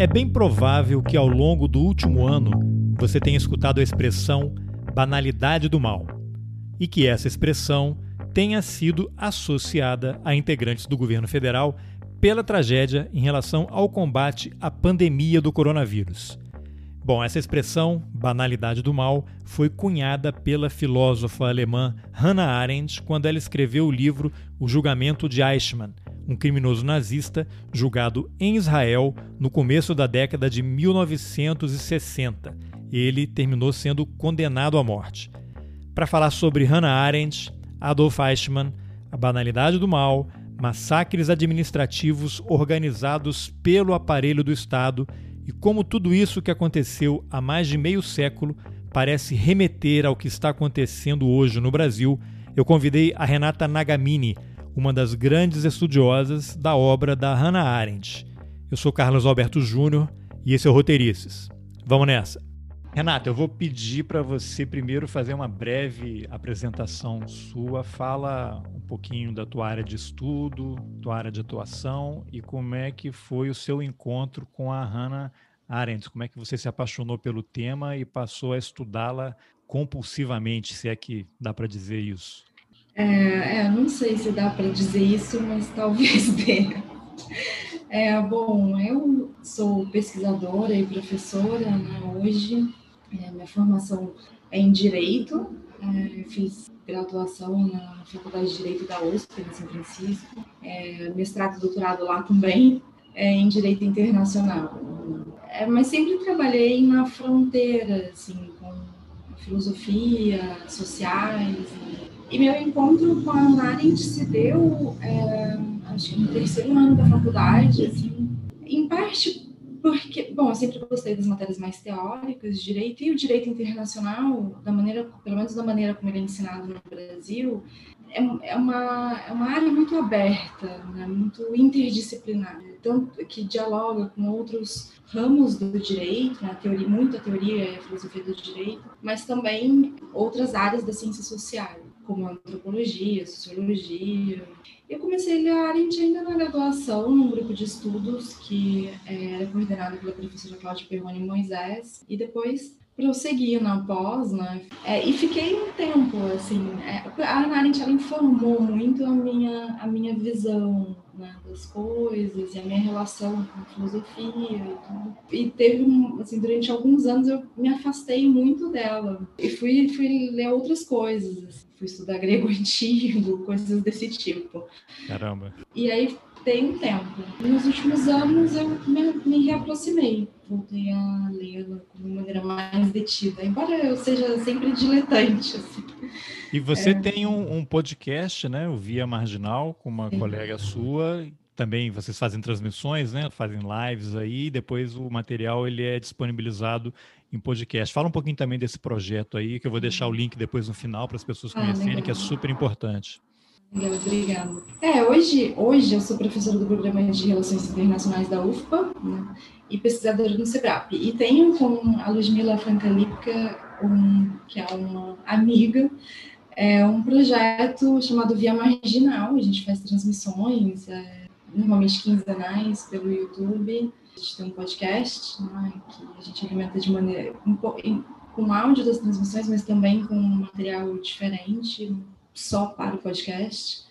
É bem provável que ao longo do último ano você tenha escutado a expressão banalidade do mal e que essa expressão tenha sido associada a integrantes do governo federal pela tragédia em relação ao combate à pandemia do coronavírus. Bom, essa expressão, banalidade do mal, foi cunhada pela filósofa alemã Hannah Arendt quando ela escreveu o livro O Julgamento de Eichmann, um criminoso nazista julgado em Israel no começo da década de 1960. Ele terminou sendo condenado à morte. Para falar sobre Hannah Arendt, Adolf Eichmann, a banalidade do mal, massacres administrativos organizados pelo aparelho do Estado e como tudo isso que aconteceu há mais de meio século parece remeter ao que está acontecendo hoje no Brasil, eu convidei a Renata Nagamini, uma das grandes estudiosas da obra da Hannah Arendt. Eu sou Carlos Alberto Júnior e esse é o Roteirices. Vamos nessa! Renata, eu vou pedir para você primeiro fazer uma breve apresentação sua. Fala um pouquinho da tua área de estudo, tua área de atuação e como é que foi o seu encontro com a Hannah Arendt. Como é que você se apaixonou pelo tema e passou a estudá-la compulsivamente, se é que dá para dizer isso? É, é, não sei se dá para dizer isso, mas talvez dê. É, bom, eu sou pesquisadora e professora né, hoje. É, minha formação é em Direito. É, fiz graduação na Faculdade de Direito da USP, em São Francisco. É, mestrado e doutorado lá também, é, em Direito Internacional. É, mas sempre trabalhei na fronteira, assim, com filosofia, sociais. E, e meu encontro com a Ana se deu é, acho que no terceiro ano da faculdade, assim, em parte porque, bom, eu sempre gostei das matérias mais teóricas, direito e o direito internacional, da maneira, pelo menos da maneira como ele é ensinado no Brasil, é, é uma, é uma área muito aberta, né, muito interdisciplinar, tanto que dialoga com outros ramos do direito, né, teoria, muita teoria e filosofia do direito, mas também outras áreas da ciência social, como antropologia, sociologia, eu comecei a Arendt ainda na graduação, num grupo de estudos que é, era coordenado pela professora Cláudia Perrone Moisés, e depois prossegui na pós, né? É, e fiquei um tempo, assim, é, a Arendt, ela informou muito a minha, a minha visão né, das coisas e a minha relação com filosofia e tudo. E teve, assim, durante alguns anos eu me afastei muito dela e fui, fui ler outras coisas, assim fui estudar grego antigo, coisas desse tipo. Caramba. E aí tem um tempo. Nos últimos anos eu me, me reaproximei, voltei a lê-la de uma maneira mais detida, embora eu seja sempre diletante. Assim. E você é... tem um, um, podcast, né, o Via Marginal, com uma Sim. colega sua, também vocês fazem transmissões, né? Fazem lives aí, depois o material ele é disponibilizado em podcast. Fala um pouquinho também desse projeto aí, que eu vou deixar o link depois no final para as pessoas ah, conhecerem, que é super importante. Legal, obrigada. É, hoje, hoje eu sou professora do programa de Relações Internacionais da UFPA né, e pesquisadora no SEBRAP. E tenho com a Ludmila Francalipka, um, que é uma amiga, é um projeto chamado Via Marginal. A gente faz transmissões, é, normalmente quinzenais, pelo YouTube a gente tem um podcast, né, que a gente alimenta de maneira com áudio das transmissões, mas também com material diferente, só para o podcast,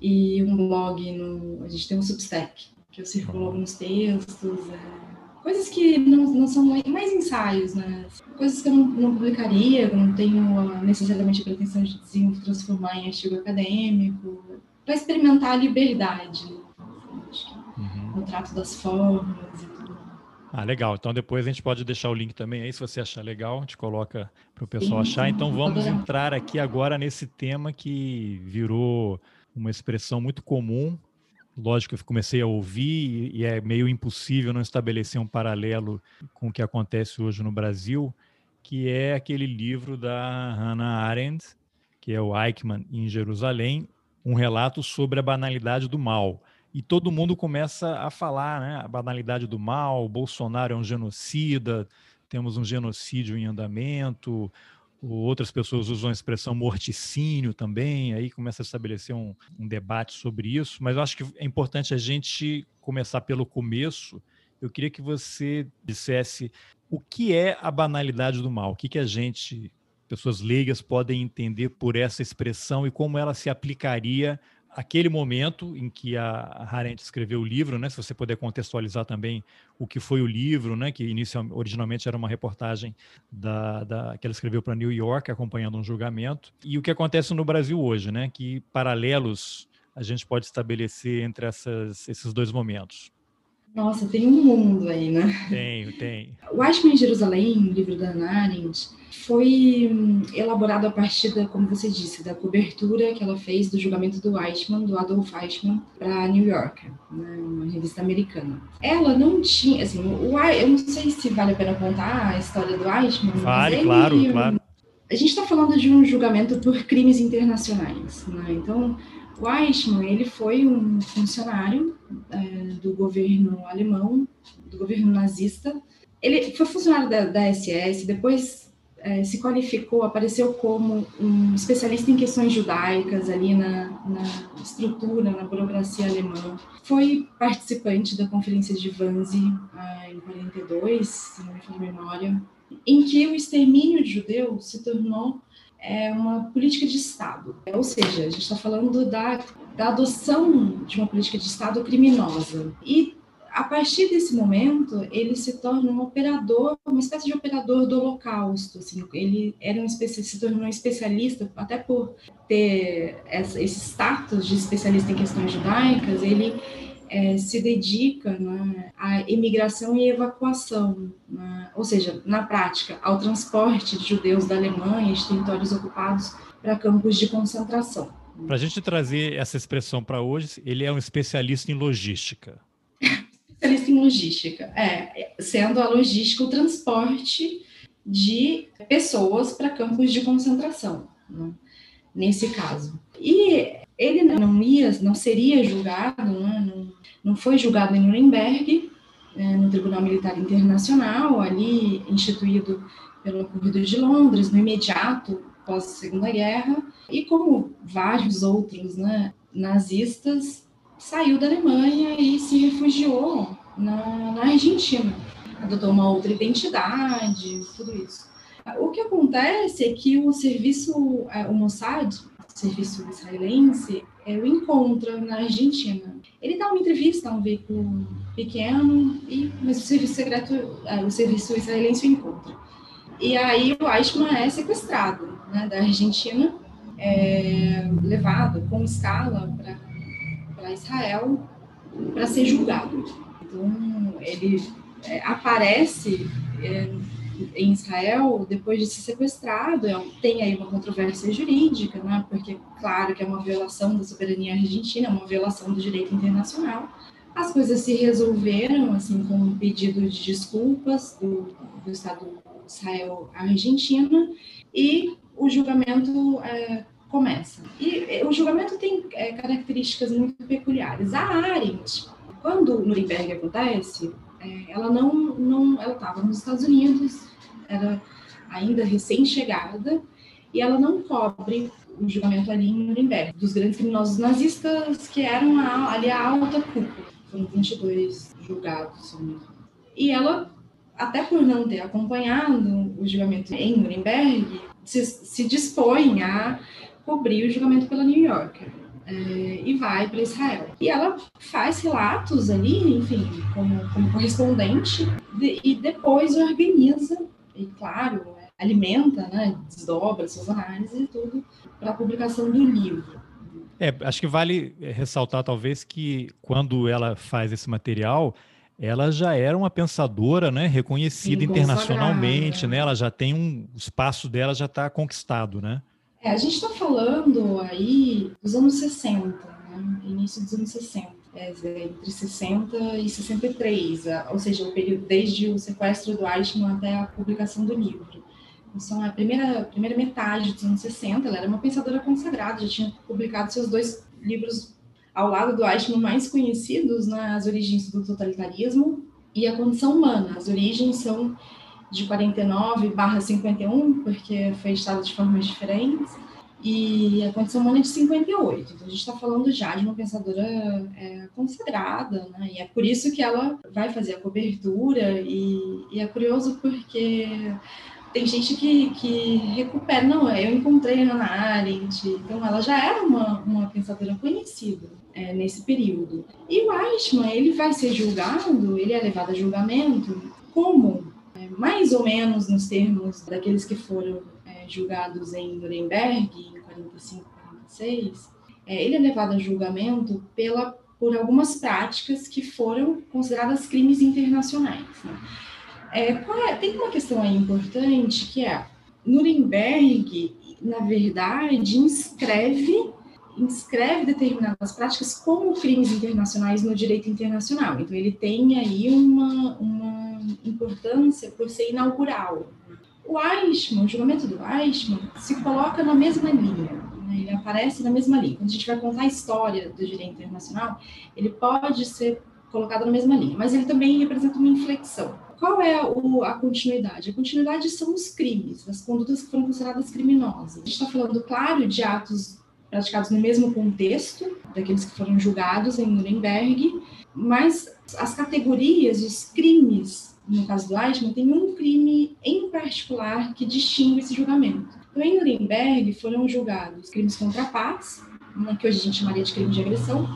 e um blog no. A gente tem um Substack, que eu circulo alguns textos, é, coisas que não, não são mais ensaios, né? Coisas que eu não, não publicaria, eu não tenho necessariamente a pretensão de transformar em artigo acadêmico, para experimentar a liberdade. Né? Acho que uhum. No trato das formas e ah, legal. Então depois a gente pode deixar o link também aí, se você achar legal, a gente coloca para o pessoal achar. Então vamos entrar aqui agora nesse tema que virou uma expressão muito comum. Lógico que eu comecei a ouvir e é meio impossível não estabelecer um paralelo com o que acontece hoje no Brasil, que é aquele livro da Hannah Arendt, que é o Eichmann em Jerusalém, um relato sobre a banalidade do mal e todo mundo começa a falar né, a banalidade do mal, Bolsonaro é um genocida, temos um genocídio em andamento, outras pessoas usam a expressão morticínio também, aí começa a estabelecer um, um debate sobre isso, mas eu acho que é importante a gente começar pelo começo. Eu queria que você dissesse o que é a banalidade do mal, o que, que a gente, pessoas leigas, podem entender por essa expressão e como ela se aplicaria aquele momento em que a Harent escreveu o livro, né? Se você puder contextualizar também o que foi o livro, né? Que inicialmente, originalmente era uma reportagem da, da que ela escreveu para New York, acompanhando um julgamento, e o que acontece no Brasil hoje, né? Que paralelos a gente pode estabelecer entre essas, esses dois momentos. Nossa, tem um mundo aí, né? Tem, tem. O Eichmann em Jerusalém, o livro da Hannah Arendt, foi hum, elaborado a partir da, como você disse, da cobertura que ela fez do julgamento do Eichmann, do Adolf Eichmann, para New Yorker, né, uma revista americana. Ela não tinha, assim, o, eu não sei se vale a pena contar a história do Eichmann. Vale, ele, claro, claro. A gente está falando de um julgamento por crimes internacionais, né? Então, o ele foi um funcionário é, do governo alemão, do governo nazista. Ele foi funcionário da, da SS, depois é, se qualificou, apareceu como um especialista em questões judaicas ali na, na estrutura, na burocracia alemã. Foi participante da Conferência de Wannsee ah, em 42, se não me falha memória, em que o extermínio de judeus se tornou é uma política de Estado. Ou seja, a gente está falando da, da adoção de uma política de Estado criminosa. E a partir desse momento, ele se torna um operador, uma espécie de operador do Holocausto. Assim, ele era um se tornou um especialista, até por ter esse status de especialista em questões judaicas, ele é, se dedica né, à imigração e evacuação, né, ou seja, na prática, ao transporte de judeus da Alemanha e de territórios ocupados para campos de concentração. Para a gente trazer essa expressão para hoje, ele é um especialista em logística. especialista em logística, é, sendo a logística o transporte de pessoas para campos de concentração, né, nesse caso. E ele não ia, não seria julgado, né, não, não foi julgado em Nuremberg, é, no Tribunal Militar Internacional, ali instituído pelo Acordo de Londres, no imediato pós Segunda Guerra, e como vários outros né, nazistas, saiu da Alemanha e se refugiou na, na Argentina. Adotou uma outra identidade, tudo isso. O que acontece é que o serviço, é, o Mossad, serviço israelense, é, o encontra na Argentina. Ele dá uma entrevista a um veículo pequeno, e, mas o serviço secreto, é, o serviço israelense o encontra. E aí o Eichmann é sequestrado né, da Argentina, é, levado com escala para Israel para ser julgado. Então ele é, aparece é, em Israel, depois de ser sequestrado, é tem aí uma controvérsia jurídica, né? porque, claro, que é uma violação da soberania argentina, é uma violação do direito internacional. As coisas se resolveram, assim, com um pedido de desculpas do, do Estado Israel à Argentina, e o julgamento é, começa. E o julgamento tem é, características muito peculiares. A Arendt, quando Nuremberg acontece, é, ela não, não ela estava nos Estados Unidos, era ainda recém-chegada, e ela não cobre o julgamento ali em Nuremberg, dos grandes criminosos nazistas que eram a, ali a alta cúpula. Foram 22 julgados, E ela, até por não ter acompanhado o julgamento em Nuremberg, se, se dispõe a cobrir o julgamento pela New Yorker é, e vai para Israel. E ela faz relatos ali, enfim, como, como correspondente, de, e depois organiza, e claro, alimenta, né, desdobra suas análises e tudo, para a publicação do livro. É, acho que vale ressaltar, talvez, que quando ela faz esse material, ela já era uma pensadora, né, reconhecida internacionalmente, né, ela já tem um o espaço dela já está conquistado, né? É, a gente está falando aí dos anos 60, né? início dos anos 60, é, entre 60 e 63, ou seja, o período desde o sequestro do Eichmann até a publicação do livro. Então, a primeira, primeira metade dos anos 60, ela era uma pensadora consagrada, já tinha publicado seus dois livros ao lado do Eichmann mais conhecidos, né, As Origens do Totalitarismo e A Condição Humana. As origens são de 49 barra 51, porque foi estado de formas diferentes. E a condição humana é de 58. Então, a gente está falando já de uma pensadora é, consagrada, né? E é por isso que ela vai fazer a cobertura. E, e é curioso porque tem gente que, que recupera. Não, eu encontrei a Hannah Arendt. Então, ela já era uma, uma pensadora conhecida é, nesse período. E o Eichmann, ele vai ser julgado, ele é levado a julgamento como é, mais ou menos nos termos daqueles que foram julgados em Nuremberg, em 45, 46, é, ele é levado a julgamento pela, por algumas práticas que foram consideradas crimes internacionais. Né? É, é, tem uma questão aí importante que é Nuremberg, na verdade, inscreve inscreve determinadas práticas como crimes internacionais no direito internacional. Então, ele tem aí uma, uma importância por ser inaugural. O Eichmann, o julgamento do Eichmann, se coloca na mesma linha, né? ele aparece na mesma linha. Quando a gente vai contar a história do direito internacional, ele pode ser colocado na mesma linha, mas ele também representa uma inflexão. Qual é o, a continuidade? A continuidade são os crimes, as condutas que foram consideradas criminosas. A gente está falando, claro, de atos praticados no mesmo contexto, daqueles que foram julgados em Nuremberg, mas as categorias, os crimes, no caso do Eichmann, tem um crime em particular que distingue esse julgamento. Então, em Nuremberg foram julgados crimes contra a paz, que hoje a gente chamaria de crime de agressão,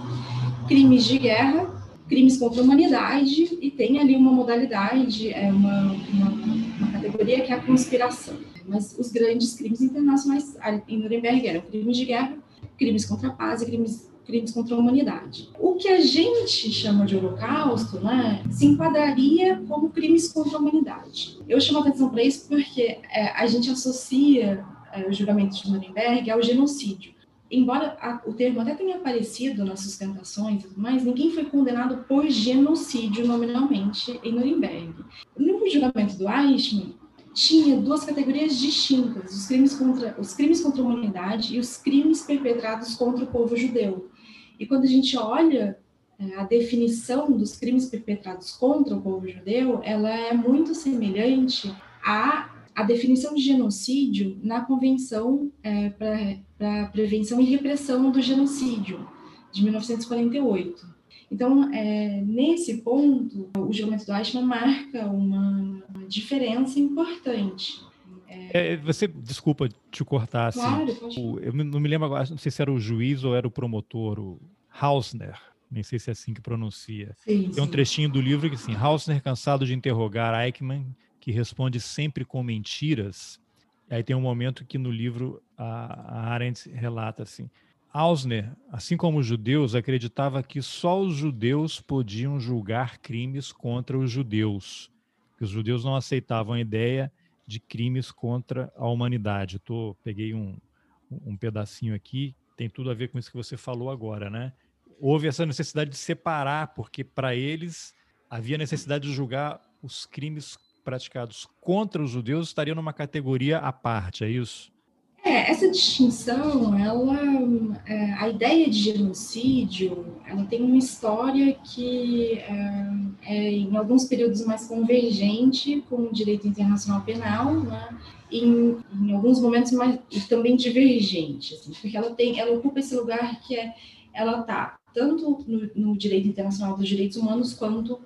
crimes de guerra, crimes contra a humanidade e tem ali uma modalidade, é uma, uma, uma categoria que é a conspiração. Mas os grandes crimes internacionais em Nuremberg eram crimes de guerra, crimes contra a paz e crimes, crimes contra a humanidade. O que a gente chama de holocausto né, se enquadraria como crimes contra a humanidade. Eu chamo atenção para isso porque é, a gente associa é, o julgamento de Nuremberg ao genocídio embora a, o termo até tenha aparecido nas sustentações mais, ninguém foi condenado por genocídio nominalmente em Nuremberg. No julgamento do Eichmann, tinha duas categorias distintas, os crimes contra, os crimes contra a humanidade e os crimes perpetrados contra o povo judeu. E quando a gente olha é, a definição dos crimes perpetrados contra o povo judeu, ela é muito semelhante à a definição de genocídio na Convenção é, para Prevenção e Repressão do Genocídio, de 1948. Então, é, nesse ponto, o julgamento do Eichmann marca uma diferença importante. É... É, você, desculpa te cortar, assim, claro, pode... eu não me lembro agora, não sei se era o juiz ou era o promotor, o Hausner, nem sei se é assim que pronuncia. Sim, Tem um trechinho do livro que assim, Hausner, cansado de interrogar Eichmann, que responde sempre com mentiras. Aí tem um momento que no livro a, a Arendt relata assim: Ausner, assim como os judeus, acreditava que só os judeus podiam julgar crimes contra os judeus, que os judeus não aceitavam a ideia de crimes contra a humanidade. Tô, peguei um, um pedacinho aqui, tem tudo a ver com isso que você falou agora, né? Houve essa necessidade de separar, porque para eles havia necessidade de julgar os crimes praticados contra os judeus estariam numa categoria à parte, é isso? É, essa distinção, ela, é, a ideia de genocídio, ela tem uma história que é, é, em alguns períodos mais convergente com o direito internacional penal, né? Em, em alguns momentos mais também divergente, assim, porque ela tem, ela ocupa esse lugar que é, ela está tanto no, no direito internacional dos direitos humanos quanto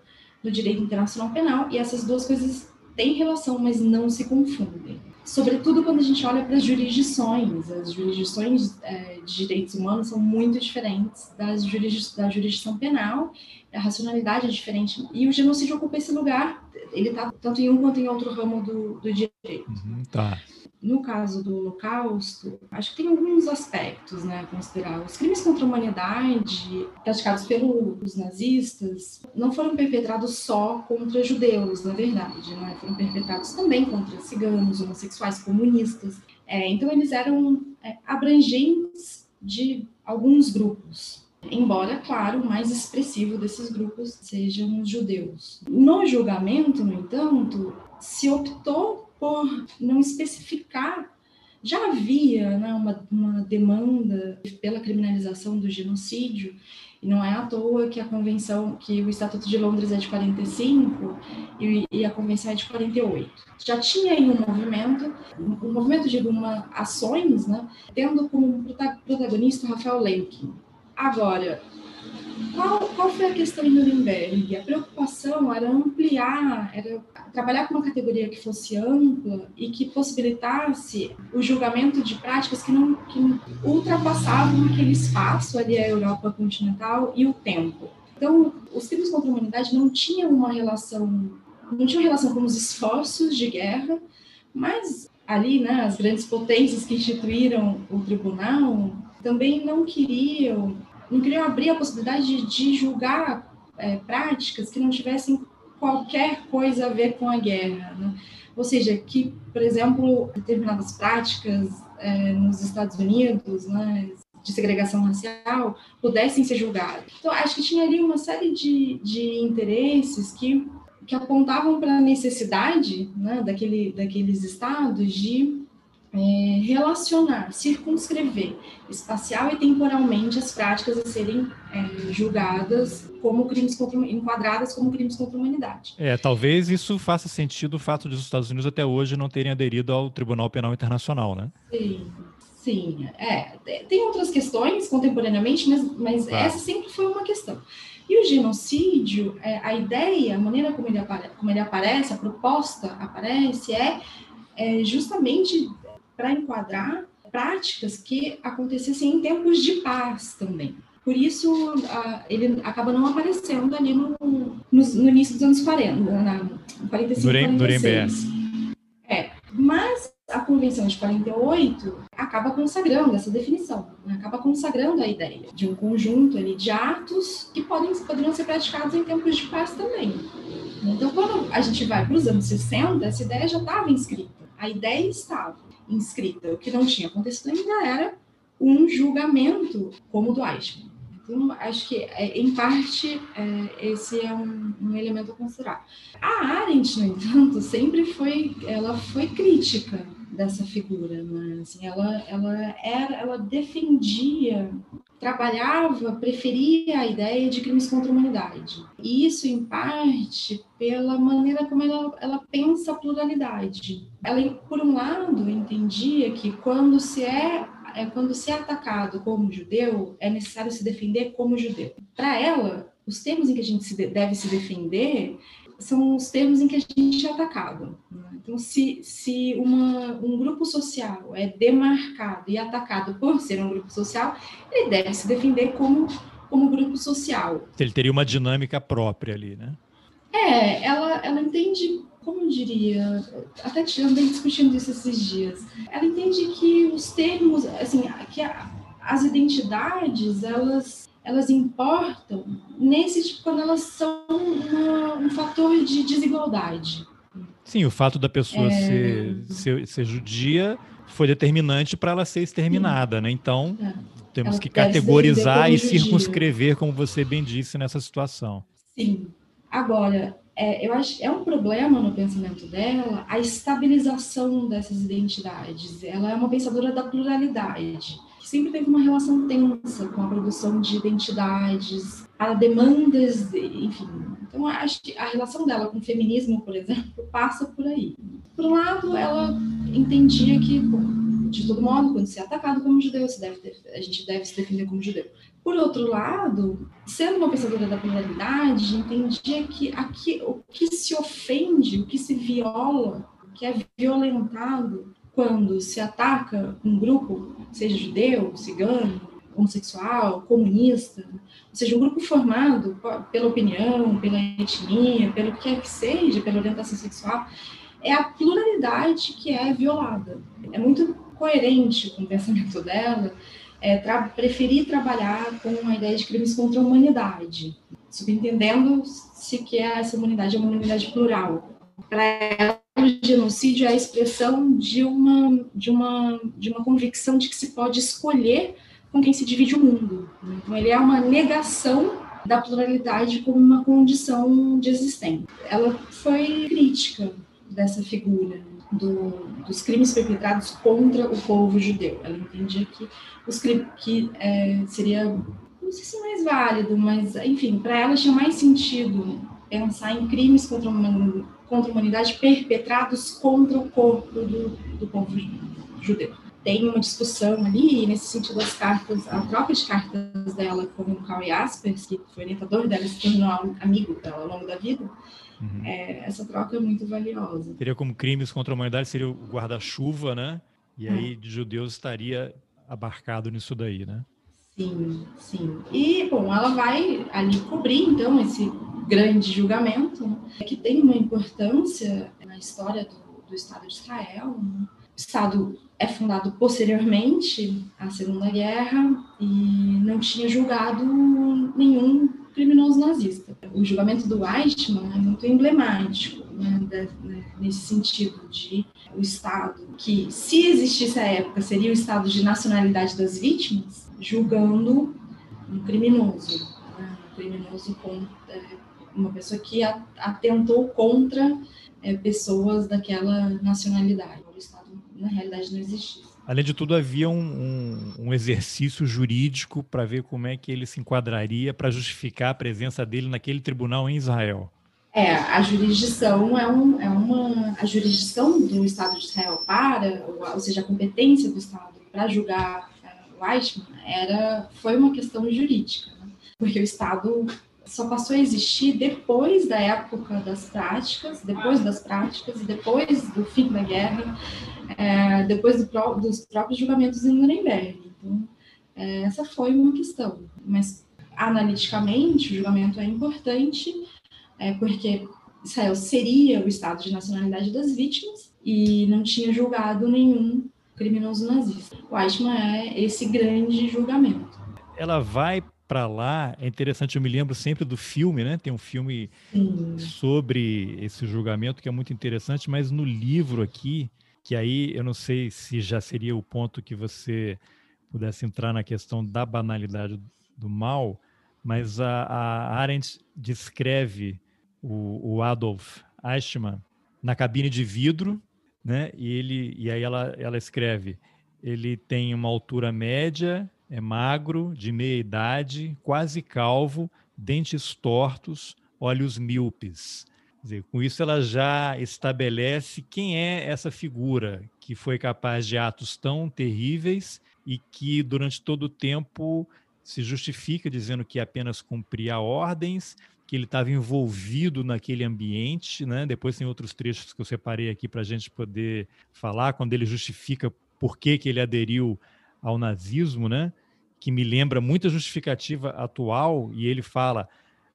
no direito internacional penal, e essas duas coisas têm relação, mas não se confundem. Sobretudo quando a gente olha para as jurisdições. As jurisdições é, de direitos humanos são muito diferentes das jurisdi da jurisdição penal, a racionalidade é diferente. E o genocídio ocupa esse lugar, ele está tanto em um quanto em outro ramo do, do direito. Uhum, tá no caso do Holocausto, acho que tem alguns aspectos né, a considerar. Os crimes contra a humanidade praticados pelos nazistas não foram perpetrados só contra judeus, na verdade, né? foram perpetrados também contra ciganos, homossexuais, comunistas. É, então, eles eram é, abrangentes de alguns grupos. Embora, claro, o mais expressivo desses grupos sejam os judeus. No julgamento, no entanto, se optou por não especificar. Já havia né, uma, uma demanda pela criminalização do genocídio E não é à toa que a convenção, que o Estatuto de Londres é de 45 e, e a convenção é de 48. Já tinha aí um movimento, um movimento de uma ações, né, tendo como protagonista Rafael Lemkin. Agora, qual, qual foi a questão em Nuremberg? A preocupação era ampliar, era trabalhar com uma categoria que fosse ampla e que possibilitasse o julgamento de práticas que não que ultrapassavam aquele espaço ali, a Europa continental e o tempo. Então, os crimes contra a humanidade não tinham uma relação, não tinham relação com os esforços de guerra, mas ali, né, as grandes potências que instituíram o tribunal também não queriam não queriam abrir a possibilidade de, de julgar é, práticas que não tivessem qualquer coisa a ver com a guerra. Né? Ou seja, que, por exemplo, determinadas práticas é, nos Estados Unidos, né, de segregação racial, pudessem ser julgadas. Então, acho que tinha ali uma série de, de interesses que, que apontavam para a necessidade né, daquele, daqueles estados de é, relacionar, circunscrever espacial e temporalmente as práticas a serem é, julgadas como crimes contra, enquadradas como crimes contra a humanidade. É, talvez isso faça sentido o fato de os Estados Unidos até hoje não terem aderido ao Tribunal Penal Internacional, né? Sim. Sim, é. Tem outras questões contemporaneamente, mas, mas claro. essa sempre foi uma questão. E o genocídio, é, a ideia, a maneira como ele, apare, como ele aparece, a proposta aparece, é, é justamente para enquadrar práticas que acontecessem em tempos de paz também. Por isso, ele acaba não aparecendo ali no, no, no início dos anos 40, na 45, Nurem, 46. É, mas a Convenção de 48 acaba consagrando essa definição, né? acaba consagrando a ideia de um conjunto ali, de atos que podem, poderiam ser praticados em tempos de paz também. Então, quando a gente vai para os anos 60, essa ideia já estava inscrita, a ideia estava inscrita. O que não tinha acontecido ainda era um julgamento como o do Eichmann. Então, acho que, é, em parte, é, esse é um, um, elemento a considerar. A Arendt, no entanto, sempre foi, ela foi crítica dessa figura, né? assim, ela, ela, era, ela defendia trabalhava, preferia a ideia de crimes contra a humanidade. E isso, em parte, pela maneira como ela, ela pensa a pluralidade. Ela, por um lado, entendia que quando se é, é quando se é atacado como judeu, é necessário se defender como judeu. Para ela, os termos em que a gente se deve se defender são os termos em que a gente é atacado. Né? Então, se, se uma, um grupo social é demarcado e atacado por ser um grupo social, ele deve se defender como, como grupo social. Ele teria uma dinâmica própria ali, né? É, ela, ela entende, como eu diria, até andei discutindo isso esses dias, ela entende que os termos, assim, que a, as identidades, elas elas importam nesse tipo, quando elas são uma, um fator de desigualdade. Sim, o fato da pessoa é... ser, ser, ser, judia foi determinante para ela ser exterminada, Sim. né? Então, é. temos ela que categorizar e circunscrever, como você bem disse, nessa situação. Sim. Agora, é, eu acho é um problema no pensamento dela a estabilização dessas identidades. Ela é uma pensadora da pluralidade sempre teve uma relação tensa com a produção de identidades, a demandas, de, enfim. Então, acho que a relação dela com o feminismo, por exemplo, passa por aí. Por um lado, ela entendia que, de todo modo, quando se é atacado como judeu, deve, a gente deve se defender como judeu. Por outro lado, sendo uma pensadora da pluralidade, entendia que aqui, o que se ofende, o que se viola, o que é violentado, quando se ataca um grupo, seja judeu, cigano, homossexual, comunista, ou seja, um grupo formado pela opinião, pela etnia, pelo que quer que seja, pela orientação sexual, é a pluralidade que é violada. É muito coerente com o pensamento dela é, tra preferir trabalhar com a ideia de crimes contra a humanidade, subentendendo-se que essa humanidade é uma humanidade plural. Para ela, genocídio é a expressão de uma, de uma, de uma convicção de que se pode escolher com quem se divide o mundo. Então, ele é uma negação da pluralidade como uma condição de existência. Ela foi crítica dessa figura do, dos crimes perpetrados contra o povo judeu. Ela entendia que os que é, seria não sei se mais válido, mas, enfim, para ela tinha mais sentido pensar em crimes contra a, contra a humanidade perpetrados contra o corpo do, do povo judeu. Tem uma discussão ali, nesse sentido, as cartas, a troca de cartas dela com o Karl Jaspers, que foi orientador dela, se tornou amigo dela ao longo da vida, uhum. é, essa troca é muito valiosa. Seria como crimes contra a humanidade, seria o guarda-chuva, né? E aí, é. de judeus estaria abarcado nisso daí, né? Sim, sim. E, bom, ela vai ali cobrir, então, esse grande julgamento, né, que tem uma importância na história do, do Estado de Israel. Né? O Estado é fundado posteriormente à Segunda Guerra e não tinha julgado nenhum criminoso nazista. O julgamento do Eichmann é muito emblemático né, nesse sentido de o Estado, que se existisse a época seria o Estado de nacionalidade das vítimas, julgando um criminoso, né? um criminoso com é, uma pessoa que atentou contra é, pessoas daquela nacionalidade. O Estado, na realidade, não existia. Além de tudo, havia um, um, um exercício jurídico para ver como é que ele se enquadraria para justificar a presença dele naquele tribunal em Israel. É, a jurisdição é, um, é uma. A jurisdição do Estado de Israel para, ou seja, a competência do Estado para julgar Weissman era, foi uma questão jurídica, né? porque o Estado só passou a existir depois da época das práticas, depois das práticas e depois do fim da guerra, é, depois do, dos próprios julgamentos em Nuremberg. Então, é, essa foi uma questão. Mas, analiticamente, o julgamento é importante, é, porque Israel seria o estado de nacionalidade das vítimas e não tinha julgado nenhum criminoso nazista. O Eichmann é esse grande julgamento. Ela vai para lá, é interessante, eu me lembro sempre do filme, né? Tem um filme Sim. sobre esse julgamento que é muito interessante, mas no livro aqui, que aí eu não sei se já seria o ponto que você pudesse entrar na questão da banalidade do mal, mas a, a Arendt descreve o, o Adolf Eichmann na cabine de vidro, né? E ele e aí ela ela escreve, ele tem uma altura média, é magro, de meia idade, quase calvo, dentes tortos, olhos míopes. Dizer, com isso ela já estabelece quem é essa figura que foi capaz de atos tão terríveis e que durante todo o tempo se justifica dizendo que apenas cumpria ordens que ele estava envolvido naquele ambiente, né? Depois tem outros trechos que eu separei aqui para a gente poder falar, quando ele justifica por que, que ele aderiu ao nazismo, né? Que me lembra muita justificativa atual, e ele fala: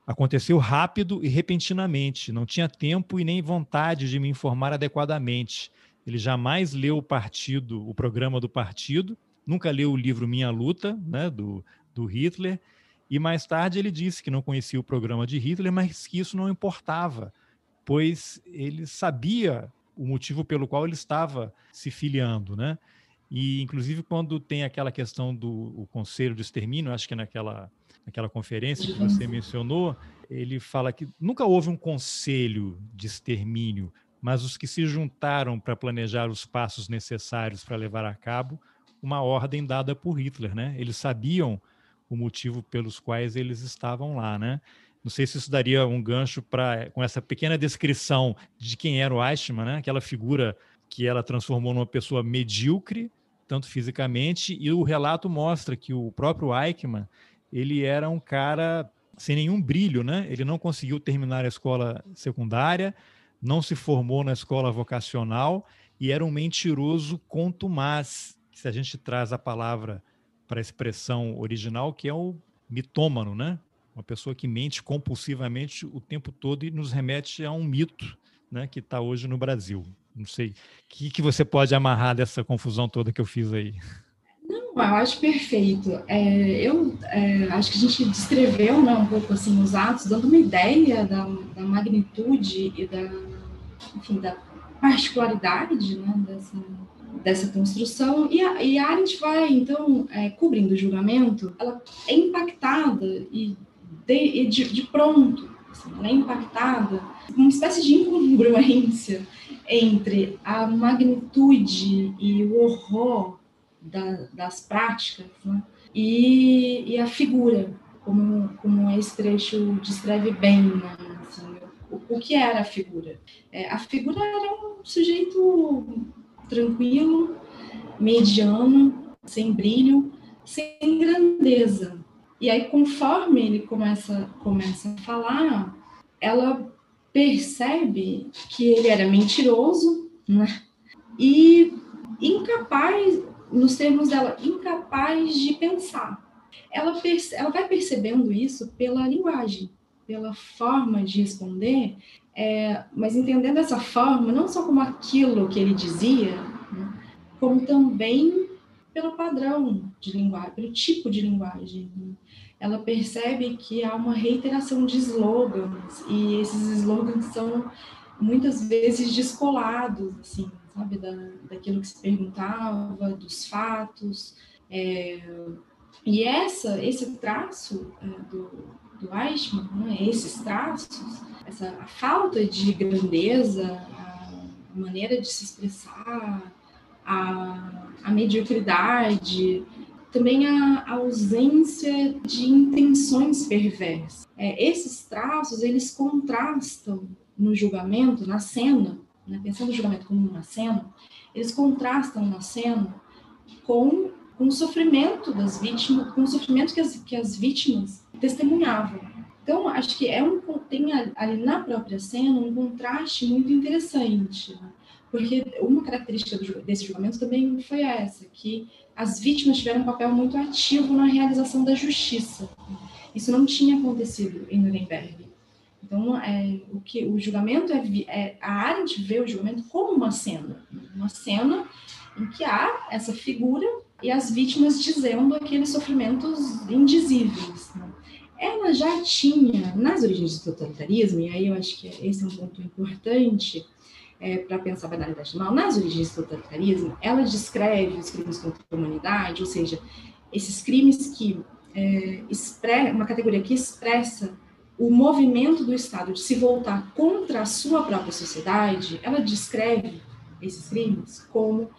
aconteceu rápido e repentinamente, não tinha tempo e nem vontade de me informar adequadamente. Ele jamais leu o partido, o programa do partido, nunca leu o livro Minha Luta, né, do, do Hitler, e mais tarde ele disse que não conhecia o programa de Hitler, mas que isso não importava, pois ele sabia o motivo pelo qual ele estava se filiando, né? E inclusive quando tem aquela questão do conselho de extermínio, acho que naquela naquela conferência que você mencionou, ele fala que nunca houve um conselho de extermínio, mas os que se juntaram para planejar os passos necessários para levar a cabo uma ordem dada por Hitler, né? Eles sabiam o motivo pelos quais eles estavam lá, né? Não sei se isso daria um gancho para com essa pequena descrição de quem era o Eichmann, né? Aquela figura que ela transformou numa pessoa medíocre, tanto fisicamente, e o relato mostra que o próprio Eichmann, ele era um cara sem nenhum brilho, né? Ele não conseguiu terminar a escola secundária, não se formou na escola vocacional e era um mentiroso contumaz. Se a gente traz a palavra para a expressão original, que é o mitômano, né? Uma pessoa que mente compulsivamente o tempo todo e nos remete a um mito, né, que está hoje no Brasil. Não sei. O que, que você pode amarrar dessa confusão toda que eu fiz aí? Não, eu acho perfeito. É, eu é, acho que a gente descreveu né, um pouco assim os atos, dando uma ideia da, da magnitude e da, enfim, da particularidade né, dessa, dessa construção e a, e a Arendt vai, então, é, cobrindo o julgamento, ela é impactada e de, de, de pronto, assim, ela é impactada uma espécie de incongruência entre a magnitude e o horror da, das práticas, né? e, e a figura, como, como esse trecho descreve bem, né? assim, o, o, que era a figura. É, a figura era um sujeito tranquilo, mediano, sem brilho, sem grandeza. E aí, conforme ele começa, começa a falar, ela percebe que ele era mentiroso, né? E incapaz, nos termos dela, incapaz de pensar. Ela, ela vai percebendo isso pela linguagem, pela forma de responder, é, mas entendendo essa forma não só como aquilo que ele dizia, né, como também pelo padrão de linguagem, pelo tipo de linguagem. Ela percebe que há uma reiteração de slogans, e esses slogans são muitas vezes descolados, assim, sabe, da, daquilo que se perguntava, dos fatos. É, e essa, esse traço é, do, do Eichmann, né, esses traços, essa a falta de grandeza, a maneira de se expressar, a, a mediocridade, também a, a, ausência de intenções perversas. É, esses traços, eles contrastam no julgamento, na cena, né, pensando o julgamento como uma cena, eles contrastam na cena com, com o sofrimento das vítimas, com o sofrimento que as, que as vítimas testemunhavam. Então, acho que é um, tem ali na própria cena um contraste muito interessante, né? porque uma característica desse julgamento também foi essa, que as vítimas tiveram um papel muito ativo na realização da justiça. Isso não tinha acontecido em Nuremberg. Então, é, o que o julgamento é, é a Arendt vê o julgamento como uma cena, uma cena em que há essa figura e as vítimas dizendo aqueles sofrimentos indizíveis. Né? Ela já tinha nas origens do totalitarismo, e aí eu acho que esse é um ponto importante é, para pensar a banalidade do mal, nas origens do totalitarismo, ela descreve os crimes contra a humanidade, ou seja, esses crimes que é, uma categoria que expressa o movimento do Estado de se voltar contra a sua própria sociedade, ela descreve esses crimes como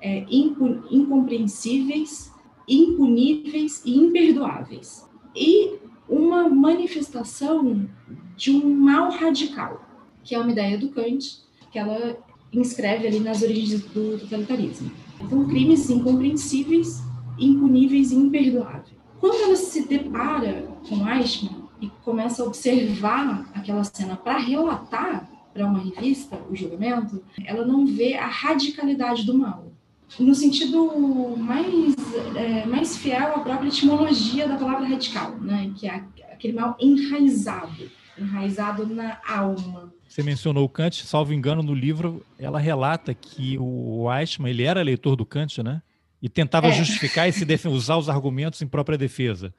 é, incompreensíveis, impuníveis e imperdoáveis. E uma manifestação de um mal radical, que é uma ideia do Kant, que ela inscreve ali nas origens do totalitarismo. Então, crimes incompreensíveis, impuníveis e imperdoáveis. Quando ela se depara com Eichmann, e começa a observar aquela cena para relatar para uma revista o julgamento, ela não vê a radicalidade do mal. No sentido mais, é, mais fiel à própria etimologia da palavra radical, né? que é aquele mal enraizado, enraizado na alma. Você mencionou o Kant, salvo engano, no livro ela relata que o Eichmann ele era leitor do Kant, né? E tentava é. justificar e se usar os argumentos em própria defesa.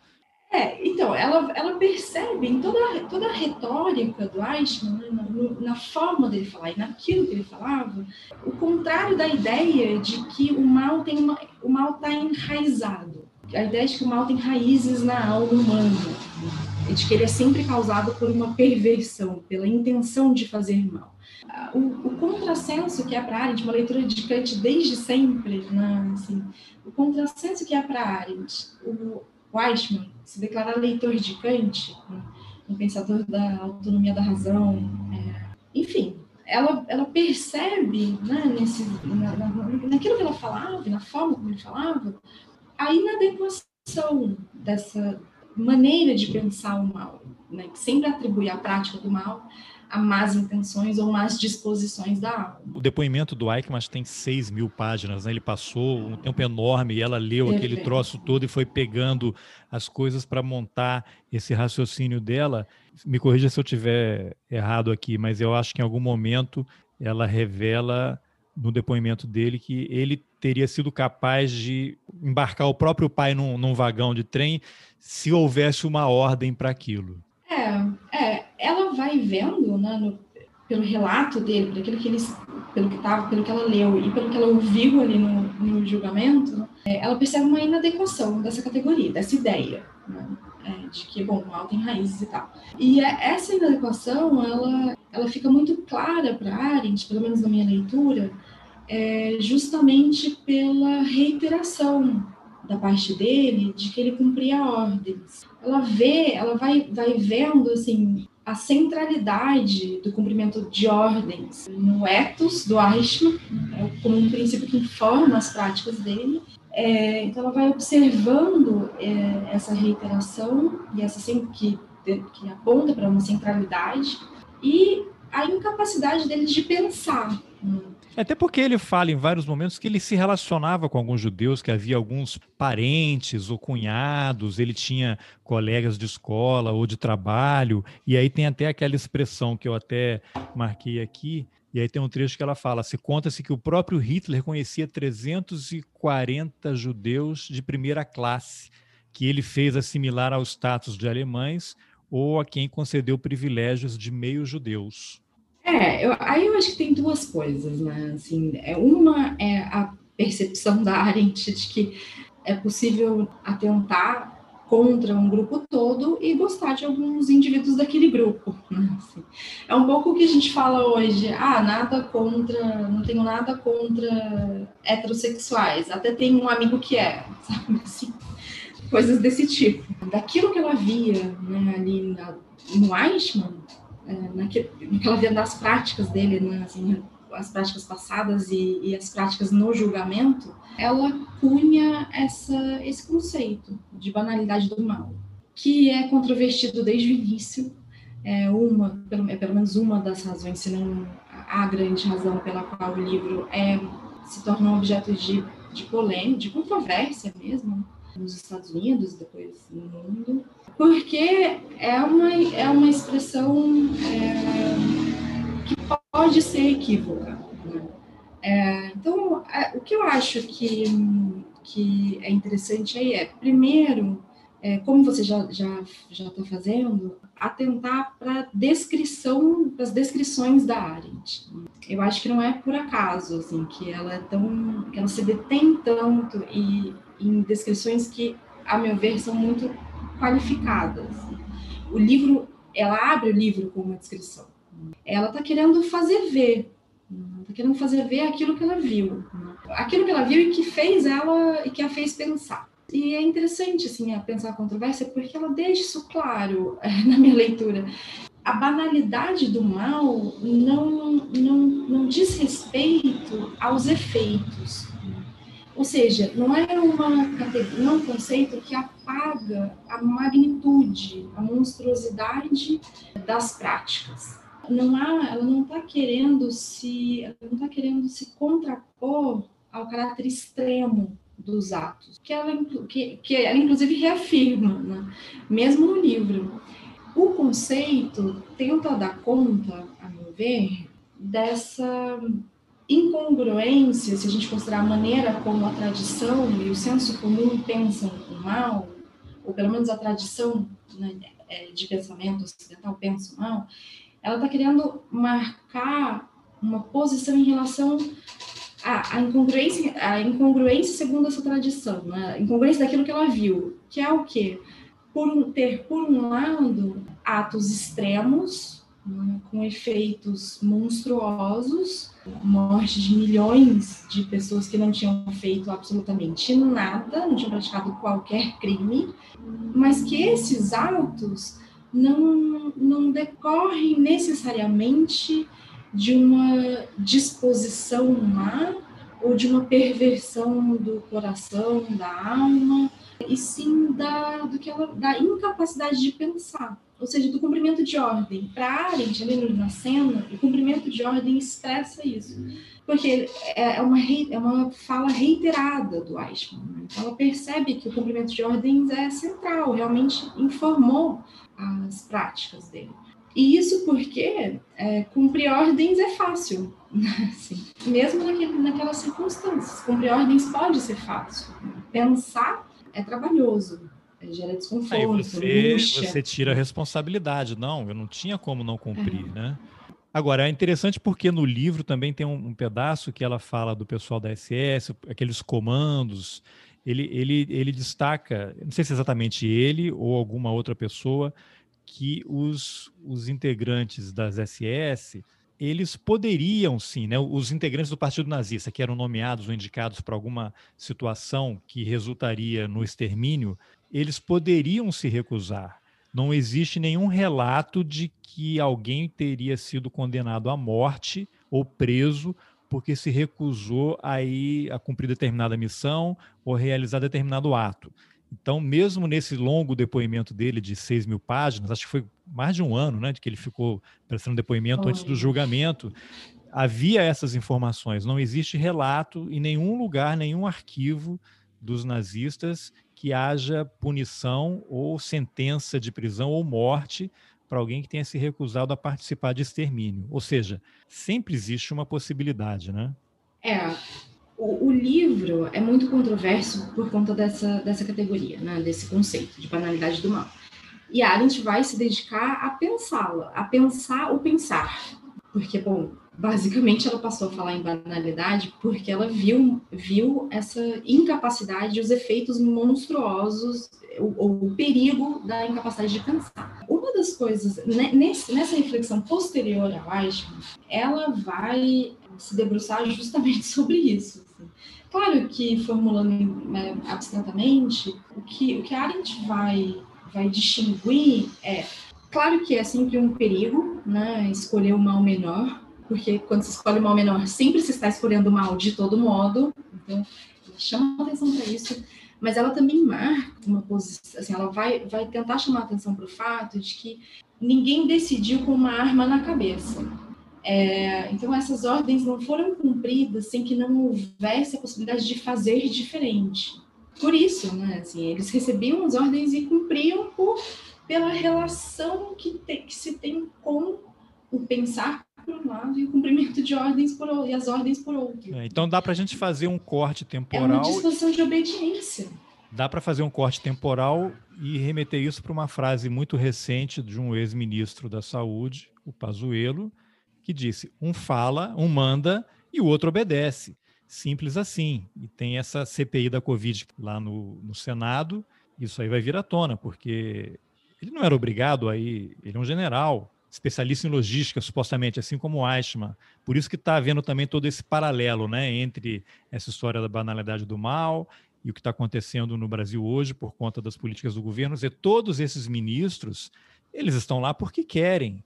É, então, ela, ela percebe em toda, toda a retórica do Eichmann, né, na, na, forma dele falar e naquilo que ele falava, o contrário da ideia de que o mal tem uma, o mal está enraizado. A ideia de que o mal tem raízes na alma humana, e de que ele é sempre causado por uma perversão, pela intenção de fazer mal. O, o contrassenso que é para Arendt, uma leitura de Kant desde sempre, né, assim, o contrassenso que é para Arendt, o, Weishman se declara leitor de Kant, um pensador da autonomia da razão, é, enfim, ela, ela percebe né, nesse, na, na, naquilo que ela falava, na forma como ele falava, a inadequação dessa maneira de pensar o mal, né, que sempre atribui a prática do mal a más intenções ou más disposições da alma. O depoimento do Eichmann tem 6 mil páginas, né? ele passou um tempo enorme e ela leu Perfeito. aquele troço todo e foi pegando as coisas para montar esse raciocínio dela. Me corrija se eu tiver errado aqui, mas eu acho que em algum momento ela revela no depoimento dele que ele teria sido capaz de embarcar o próprio pai num, num vagão de trem se houvesse uma ordem para aquilo. É, é, ela vai vendo, né, no, pelo relato dele, por aquilo que eles, pelo que tava, pelo que ela leu e pelo que ela ouviu ali no, no julgamento, é, ela percebe uma inadequação dessa categoria, dessa ideia, né, é, de que bom, o mal tem raízes e tal. E é, essa inadequação, ela, ela fica muito clara para Arendt, pelo menos na minha leitura, é, justamente pela reiteração da parte dele de que ele cumpria ordens. Ela vê, ela vai, vai vendo assim a centralidade do cumprimento de ordens no ethos do Eichmann, né, como um princípio que informa as práticas dele. É, então, ela vai observando é, essa reiteração e essa que, que aponta para uma centralidade e a incapacidade deles de pensar. Até porque ele fala em vários momentos que ele se relacionava com alguns judeus, que havia alguns parentes ou cunhados, ele tinha colegas de escola ou de trabalho, e aí tem até aquela expressão que eu até marquei aqui, e aí tem um trecho que ela fala: se conta-se que o próprio Hitler conhecia 340 judeus de primeira classe, que ele fez assimilar ao status de alemães ou a quem concedeu privilégios de meio judeus. É, eu, aí eu acho que tem duas coisas, né? Assim, é, uma é a percepção da Arendt de que é possível atentar contra um grupo todo e gostar de alguns indivíduos daquele grupo. Né? Assim, é um pouco o que a gente fala hoje, ah, nada contra, não tenho nada contra heterossexuais, até tem um amigo que é, sabe assim, coisas desse tipo. Daquilo que ela via né, ali na, no Eichmann, naquele, naquela venda das práticas dele, né, assim, as práticas passadas e, e, as práticas no julgamento, ela cunha essa, esse conceito de banalidade do mal, que é controvertido desde o início. É uma, pelo, é pelo menos uma das razões, se não a grande razão pela qual o livro é, se torna um objeto de, de polêmica, de controvérsia mesmo, nos Estados Unidos, depois no mundo, porque é uma, é uma expressão é, que pode ser equívoca. Né? É, então, é, o que eu acho que, que é interessante aí é, primeiro, é, como você já já já está fazendo, atentar para descrição, as descrições da Arendt. Eu acho que não é por acaso assim que ela é tão, que ela se detém tanto e em descrições que, a meu ver, são muito qualificadas. O livro, ela abre o livro com uma descrição. Ela está querendo fazer ver, está querendo fazer ver aquilo que ela viu, aquilo que ela viu e que fez ela e que a fez pensar. E é interessante assim a pensar a controvérsia porque ela deixa isso claro na minha leitura. A banalidade do mal não, não, não diz respeito aos efeitos, ou seja, não é, uma, não é um conceito que apaga a magnitude, a monstruosidade das práticas. Não há, ela não está querendo se, ela não está querendo se contrapor ao caráter extremo dos atos, que ela, que, que ela inclusive reafirma, né? mesmo no livro. O conceito tenta dar conta, a meu ver, dessa incongruência, se a gente considerar a maneira como a tradição e o senso comum pensam o mal, ou pelo menos a tradição né, é, de pensamento ocidental pensa o mal, ela está querendo marcar uma posição em relação à, incongruência, à incongruência segundo essa tradição, né? a incongruência daquilo que ela viu, que é o quê? Por ter, por um lado, atos extremos, né, com efeitos monstruosos, morte de milhões de pessoas que não tinham feito absolutamente nada, não tinham praticado qualquer crime, mas que esses atos não, não decorrem necessariamente de uma disposição má ou de uma perversão do coração, da alma, e sim da, do que ela, da incapacidade de pensar ou seja, do cumprimento de ordem. Para Arendt, ali na cena, o cumprimento de ordem expressa isso. Porque é uma, é uma fala reiterada do Eichmann. Né? Então, ela percebe que o cumprimento de ordens é central, realmente informou as práticas dele. E isso porque é, cumprir ordens é fácil, assim, mesmo naquele, naquelas circunstâncias. Cumprir ordens pode ser fácil. Pensar é trabalhoso, gera desconforto, Aí você, você tira a responsabilidade. Não, eu não tinha como não cumprir, é. né? Agora, é interessante porque no livro também tem um, um, pedaço que ela fala do pessoal da SS, aqueles comandos. Ele, ele, ele destaca, não sei se é exatamente ele ou alguma outra pessoa, que os, os integrantes das SS eles poderiam sim, né, os integrantes do Partido Nazista que eram nomeados ou indicados para alguma situação que resultaria no extermínio, eles poderiam se recusar. Não existe nenhum relato de que alguém teria sido condenado à morte ou preso porque se recusou a ir a cumprir determinada missão ou realizar determinado ato. Então, mesmo nesse longo depoimento dele de 6 mil páginas, acho que foi mais de um ano, né, de que ele ficou prestando depoimento antes do julgamento, havia essas informações. Não existe relato em nenhum lugar, nenhum arquivo dos nazistas que haja punição ou sentença de prisão ou morte para alguém que tenha se recusado a participar de extermínio. Ou seja, sempre existe uma possibilidade, né? É, o, o, livro é muito controverso por conta dessa, dessa categoria, né, desse conceito de banalidade do mal. E a Arendt vai se dedicar a pensá-la, a pensar o pensar. Porque, bom, basicamente ela passou a falar em banalidade porque ela viu, viu essa incapacidade, os efeitos monstruosos, o, o perigo da incapacidade de pensar. Uma das coisas, né, nesse, nessa reflexão posterior ao Eichmann, ela vai se debruçar justamente sobre isso. Assim. Claro que, formulando né, abstratamente, o que, o que a Arendt vai, vai distinguir é, claro que é sempre um perigo, né, escolher o mal menor, porque quando se escolhe o mal menor, sempre se está escolhendo o mal de todo modo, então chama atenção para isso, mas ela também marca uma posição, assim, ela vai, vai tentar chamar atenção para o fato de que ninguém decidiu com uma arma na cabeça. É, então, essas ordens não foram cumpridas sem que não houvesse a possibilidade de fazer diferente. Por isso, né, assim, eles recebiam as ordens e cumpriam por, pela relação que, te, que se tem com o pensar por um lado e o cumprimento de ordens por outro, e as ordens por outro. É, então dá para a gente fazer um corte temporal. É uma disposição de obediência. Dá para fazer um corte temporal e remeter isso para uma frase muito recente de um ex-ministro da Saúde, o Pazuello, que disse: um fala, um manda e o outro obedece. Simples assim. E tem essa CPI da Covid lá no, no Senado, isso aí vai vir à tona, porque ele não era obrigado a ir, ele é um general, especialista em logística, supostamente, assim como o Eichmann. Por isso que está havendo também todo esse paralelo né, entre essa história da banalidade do mal e o que está acontecendo no Brasil hoje por conta das políticas do governo. E todos esses ministros, eles estão lá porque querem.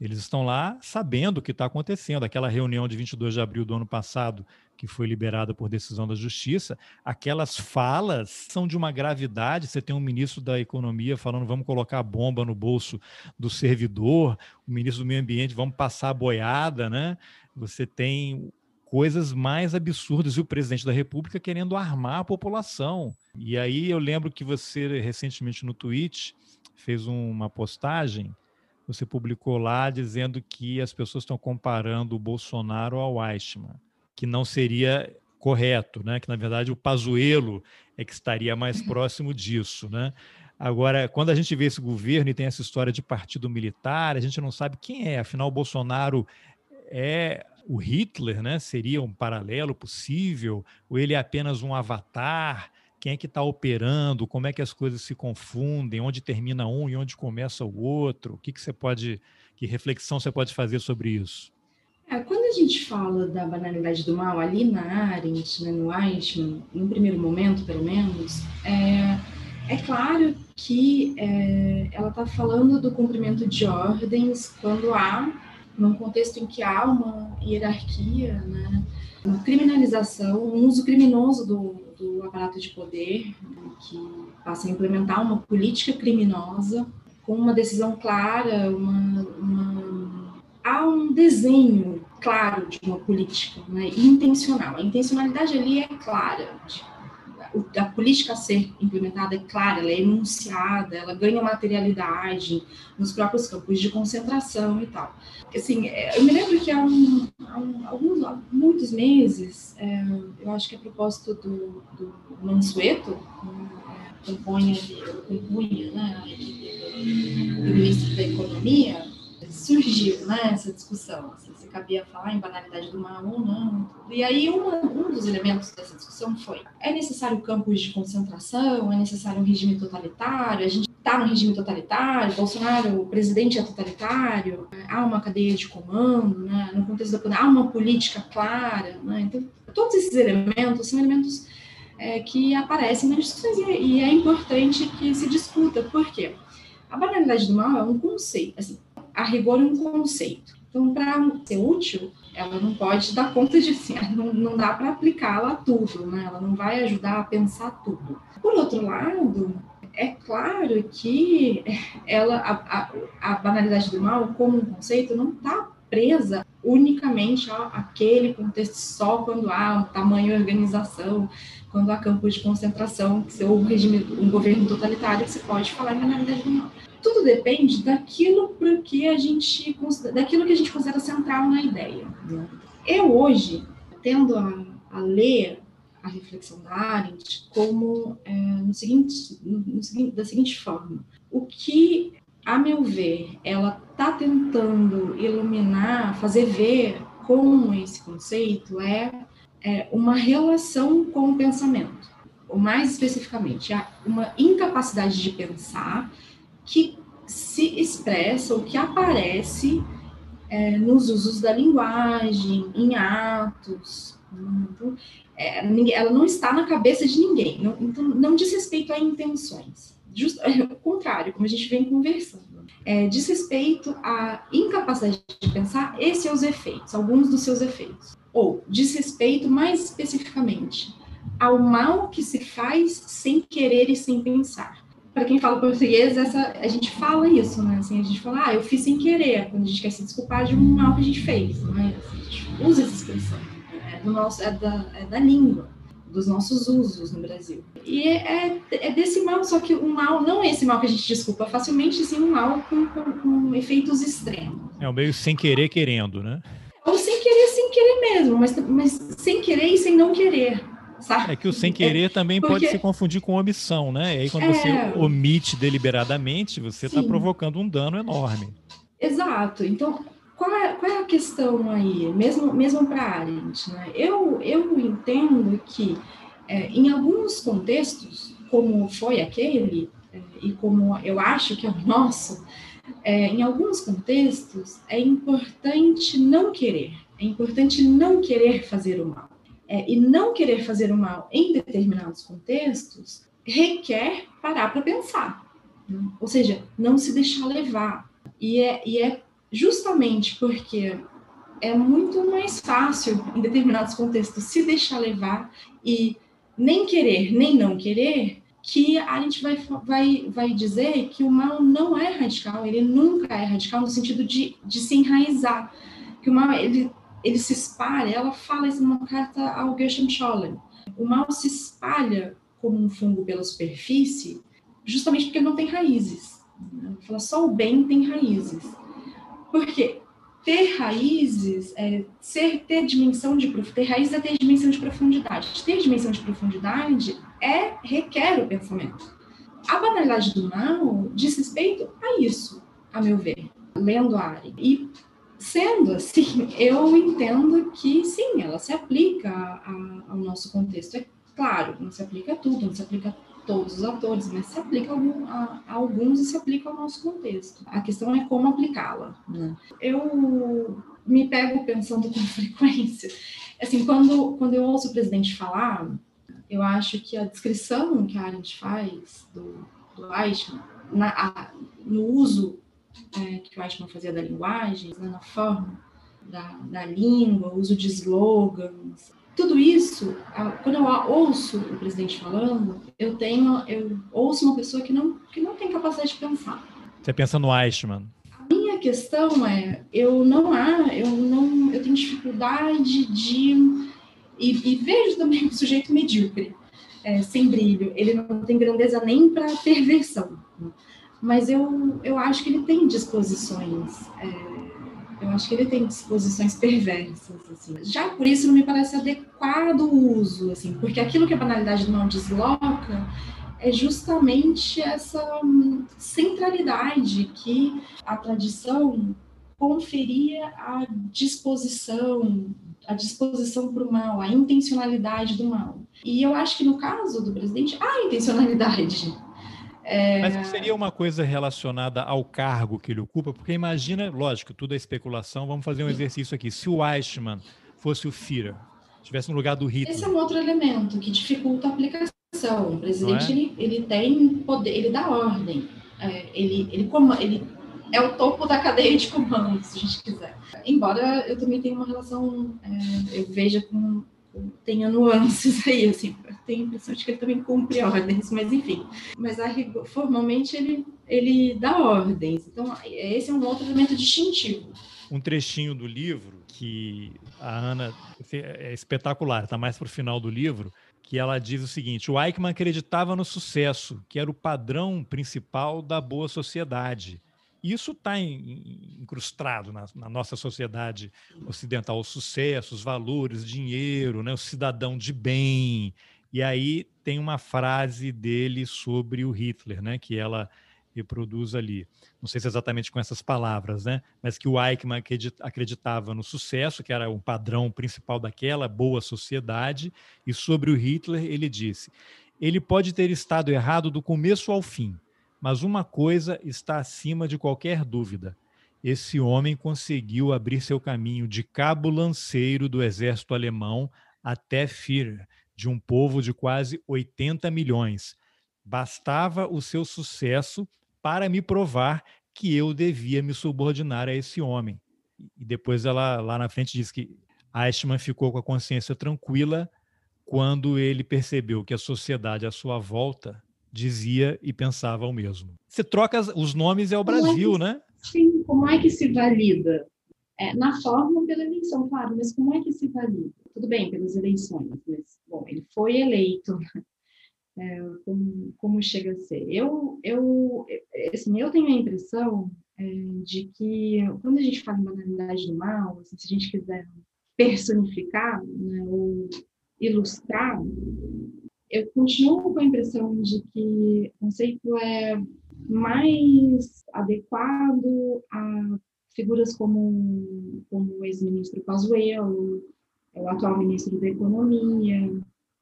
Eles estão lá sabendo o que está acontecendo. Aquela reunião de 22 de abril do ano passado, que foi liberada por decisão da Justiça, aquelas falas são de uma gravidade. Você tem um ministro da Economia falando vamos colocar a bomba no bolso do servidor, o ministro do Meio Ambiente vamos passar a boiada, né? Você tem coisas mais absurdas e o presidente da República querendo armar a população. E aí eu lembro que você recentemente no tweet fez uma postagem você publicou lá dizendo que as pessoas estão comparando o Bolsonaro ao Eichmann, que não seria correto, né? Que na verdade o Pazuello é que estaria mais próximo disso, né? Agora, quando a gente vê esse governo e tem essa história de partido militar, a gente não sabe quem é. Afinal, o Bolsonaro é o Hitler, né? Seria um paralelo possível? Ou ele é apenas um avatar? Quem é que está operando, como é que as coisas se confundem, onde termina um e onde começa o outro, o que, que você pode, que reflexão você pode fazer sobre isso? É, quando a gente fala da banalidade do mal ali na Arendt, né, no Eichmann, no primeiro momento, pelo menos, é, é claro que é, ela está falando do cumprimento de ordens quando há, num contexto em que há uma hierarquia, né, uma criminalização, um uso criminoso do, do aparato de poder, que passa a implementar uma política criminosa com uma decisão clara, uma, uma... há um desenho claro de uma política né, intencional. A intencionalidade ali é clara, de a política a ser implementada é clara, ela é enunciada, ela ganha materialidade nos próprios campos de concentração e tal. Assim, é, eu me lembro que há, um, há, um, alguns, há muitos meses, é, eu acho que a propósito do, do Mansueto, é, compunha, compunha né, do ministro da Economia, surgiu né, essa discussão, assim, se cabia falar em banalidade do mal ou não. E aí uma, um dos elementos dessa discussão foi, é necessário campos de concentração, é necessário um regime totalitário, a gente está no regime totalitário, Bolsonaro, o presidente é totalitário, há uma cadeia de comando, né? no contexto da pandemia, há uma política clara. Né? Então, todos esses elementos são elementos é, que aparecem nas discussões e, e, é importante que se discuta. Por quê? A banalidade do mal é um conceito, assim, a rigor um conceito. Então, para ser útil, ela não pode dar conta de si, não, não dá para aplicá-la a tudo, né? ela não vai ajudar a pensar tudo. Por outro lado, é claro que ela, a, a, a banalidade do mal, como um conceito, não está presa unicamente àquele contexto só quando há um tamanho organização, quando há campos de concentração, ou um regime, um governo totalitário, que você pode falar em banalidade do mal. Tudo depende daquilo que a gente daquilo que a gente considera central na ideia. Eu hoje tendo a, a ler a reflexão da Arendt como é, no seguinte, no da seguinte forma: o que, a meu ver, ela está tentando iluminar, fazer ver com esse conceito é, é uma relação com o pensamento, ou mais especificamente, uma incapacidade de pensar que se expressa ou que aparece é, nos usos da linguagem, em atos. É, ela não está na cabeça de ninguém, não, então não diz respeito a intenções. Just, é, o contrário, como a gente vem conversando. É, diz respeito à incapacidade de pensar e seus efeitos, alguns dos seus efeitos. Ou diz respeito, mais especificamente, ao mal que se faz sem querer e sem pensar. Para quem fala português, essa, a gente fala isso, né? Assim, a gente fala, ah, eu fiz sem querer, quando a gente quer se desculpar de um mal que a gente fez. Né? Assim, a gente usa essa expressão do nosso, é da, é da língua, dos nossos usos no Brasil. E é, é, desse mal, só que um mal, não esse mal que a gente desculpa facilmente, sim um mal com, com, com efeitos extremos. É o meio sem querer querendo, né? Ou sem querer, sem querer mesmo, mas, mas sem querer e sem não querer. Sabe? É que o sem querer também porque... pode se confundir com omissão, né? E aí, quando é... você omite deliberadamente, você está provocando um dano enorme. Exato. Então, qual é, qual é a questão aí, mesmo, mesmo para a Arendt? Né? Eu, eu entendo que, é, em alguns contextos, como foi aquele, é, e como eu acho que é o nosso, é, em alguns contextos, é importante não querer, é importante não querer fazer o mal. É, e não querer fazer o mal em determinados contextos requer parar para pensar. Né? Ou seja, não se deixar levar. E é, e é justamente porque é muito mais fácil, em determinados contextos, se deixar levar e nem querer, nem não querer, que a gente vai, vai, vai dizer que o mal não é radical, ele nunca é radical no sentido de, de se enraizar, que o mal, ele, ele se espalha, ela fala isso numa carta ao Gershom Scholem, o mal se espalha como um fungo pela superfície, justamente porque não tem raízes. Ela fala, só o bem tem raízes. Porque ter raízes, é, ser, ter dimensão de ter raiz é ter dimensão de profundidade. Ter dimensão de profundidade é requer o pensamento. A banalidade do mal diz respeito a isso, a meu ver, lendo a área. E sendo assim, eu entendo que sim, ela se aplica a, ao nosso contexto. É claro, não se aplica a tudo, não se aplica a todos os atores, mas se aplica a, a, a alguns e se aplica ao nosso contexto. A questão é como aplicá-la. Né? Eu me pego pensando com frequência. Assim, quando, quando eu ouço o presidente falar, eu acho que a descrição que a Arendt faz do, do Eichmann, na, a, no uso é, que o Eichmann fazia da linguagem, né, na forma da, da língua, uso de slogans, tudo isso, quando eu ouço o presidente falando, eu tenho, eu ouço uma pessoa que não, que não tem capacidade de pensar. Você pensa no Eichmann? A minha questão é, eu não há, eu não, eu tenho dificuldade de e, e vejo também um sujeito medíocre, é, sem brilho. Ele não tem grandeza nem para perversão, mas eu, eu acho que ele tem disposições. É, eu acho que ele tem disposições perversas, assim. Já por isso não me parece adequado o uso, assim, porque aquilo que a banalidade não desloca é justamente essa centralidade que a tradição conferia à disposição, a disposição para o mal, a intencionalidade do mal. E eu acho que no caso do presidente, há intencionalidade. É... Mas seria uma coisa relacionada ao cargo que ele ocupa? Porque imagina, lógico, tudo é especulação, vamos fazer um exercício aqui. Se o Eichmann fosse o Führer, estivesse no lugar do Hitler... Esse é um outro elemento que dificulta a aplicação. O presidente, é? ele, ele tem poder, ele dá ordem, é, ele, ele, ele é o topo da cadeia de comando, se a gente quiser. Embora eu também tenha uma relação, é, eu veja com tenha nuances aí, assim, tenho a impressão de que ele também cumpre ordens, mas enfim. Mas a, formalmente ele, ele dá ordens, então esse é um outro elemento distintivo. Um trechinho do livro que a Ana é espetacular, está mais para o final do livro, que ela diz o seguinte: o Eichmann acreditava no sucesso, que era o padrão principal da boa sociedade. Isso está incrustado na, na, nossa sociedade ocidental, o sucesso, os valores, dinheiro, né, o cidadão de bem. E aí tem uma frase dele sobre o Hitler, né, que ela reproduz ali. Não sei se exatamente com essas palavras, né? Mas que o Eichmann acreditava no sucesso, que era o padrão principal daquela boa sociedade, e sobre o Hitler ele disse: ele pode ter estado errado do começo ao fim, mas uma coisa está acima de qualquer dúvida. Esse homem conseguiu abrir seu caminho de cabo lanceiro do exército alemão até Führer, de um povo de quase 80 milhões. Bastava o seu sucesso para me provar que eu devia me subordinar a esse homem. E depois ela lá na frente diz que Eichmann ficou com a consciência tranquila quando ele percebeu que a sociedade à sua volta dizia e pensava o mesmo. Você troca os nomes é o Brasil, é que, né? Sim, como é que se valida? É, na forma pela eleição, claro, mas como é que se valida? Tudo bem, pelas eleições, mas, bom, ele foi eleito, é, como, como, chega a ser? Eu, eu, assim, eu tenho a impressão é, de que, quando a gente fala em banalidade do mal, assim, se a gente quiser personificar né, ou ilustrar, eu continuo com a impressão de que o conceito é mais adequado a figuras como, como o ex-ministro Pazuello, o atual ministro da Economia,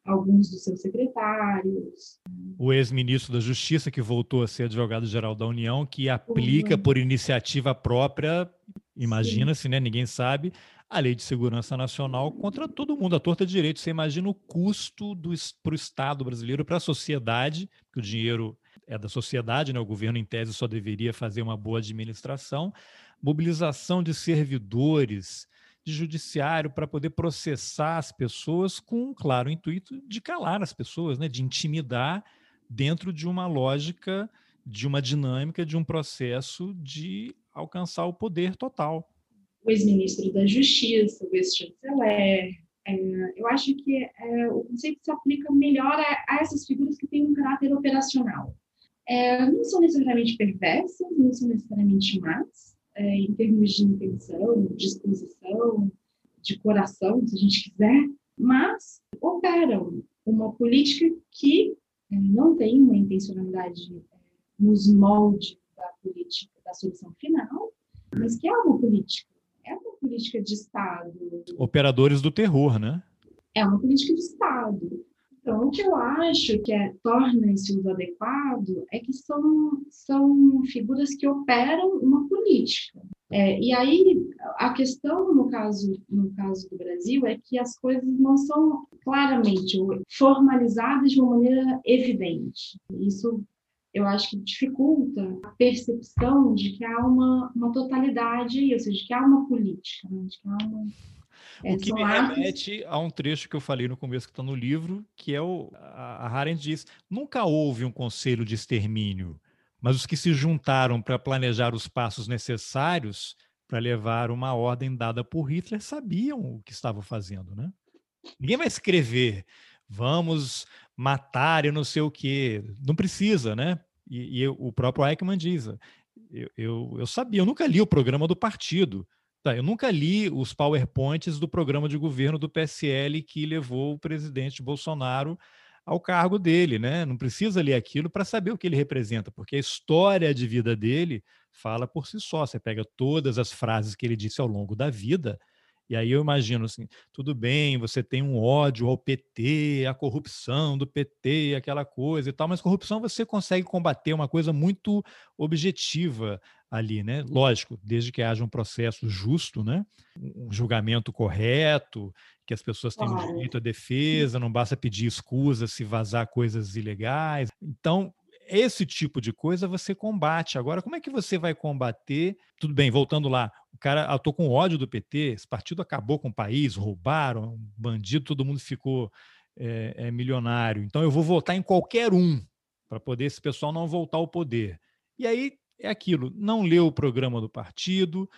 alguns dos seus secretários. O ex-ministro da Justiça, que voltou a ser advogado-geral da União, que aplica por iniciativa própria, imagina-se, né? Ninguém sabe, a Lei de Segurança Nacional contra todo mundo, a torta de direito. Você imagina o custo para o Estado brasileiro, para a sociedade, que o dinheiro é da sociedade, né? o governo, em tese, só deveria fazer uma boa administração, mobilização de servidores, de judiciário para poder processar as pessoas com claro intuito de calar as pessoas, né? de intimidar dentro de uma lógica, de uma dinâmica, de um processo de alcançar o poder total o ex-ministro da Justiça, o ex-chanceler. É, eu acho que é, o conceito se aplica melhor a, a, essas figuras que têm um caráter operacional. É, não são necessariamente perversas, não são necessariamente más, é, em termos de intenção, disposição, de coração, se a gente quiser, mas operam uma política que é, não tem uma intencionalidade é, nos moldes da política da solução final, mas que é uma política é uma política de Estado. Operadores do terror, né? É uma política de Estado. Então, o que eu acho que é, torna esse uso adequado é que são, são figuras que operam uma política. É, e aí, a questão no caso, no caso do Brasil é que as coisas não são claramente formalizadas de uma maneira evidente. Isso eu acho que dificulta a percepção de que há uma, uma totalidade, ou seja, de que há uma política, né? de que há uma. É, o que me remete a um trecho que eu falei no começo que está no livro, que é o a Harent diz: nunca houve um conselho de extermínio, mas os que se juntaram para planejar os passos necessários para levar uma ordem dada por Hitler sabiam o que estavam fazendo, né? Ninguém vai escrever vamos matar e não sei o quê. Não precisa, né? E, e o próprio Eichmann diz: eu, eu, eu, sabia, eu nunca li o programa do partido. Tá, eu nunca li os PowerPoints do programa de governo do PSL que levou o presidente Bolsonaro ao cargo dele, né? Não precisa ler aquilo para saber o que ele representa, porque a história de vida dele fala por si só. Você pega todas as frases que ele disse ao longo da vida E aí eu imagino assim, tudo bem, você tem um ódio ao PT, a corrupção do PT, aquela coisa e tal, mas corrupção você consegue combater uma coisa muito objetiva ali, né? Lógico, desde que haja um processo justo, né? Um julgamento correto, que as pessoas tenham direito à defesa, não basta pedir escusa se vazar coisas ilegais. Então, esse tipo de coisa você combate. Agora, como é que você vai combater? Tudo bem, voltando lá, o cara, eu tô com ódio do PT, esse partido acabou com o país, roubaram, bandido, todo mundo ficou é, é, milionário. Então eu vou votar em qualquer um para poder esse pessoal não voltar ao poder. E aí é aquilo, não leu o programa do partido.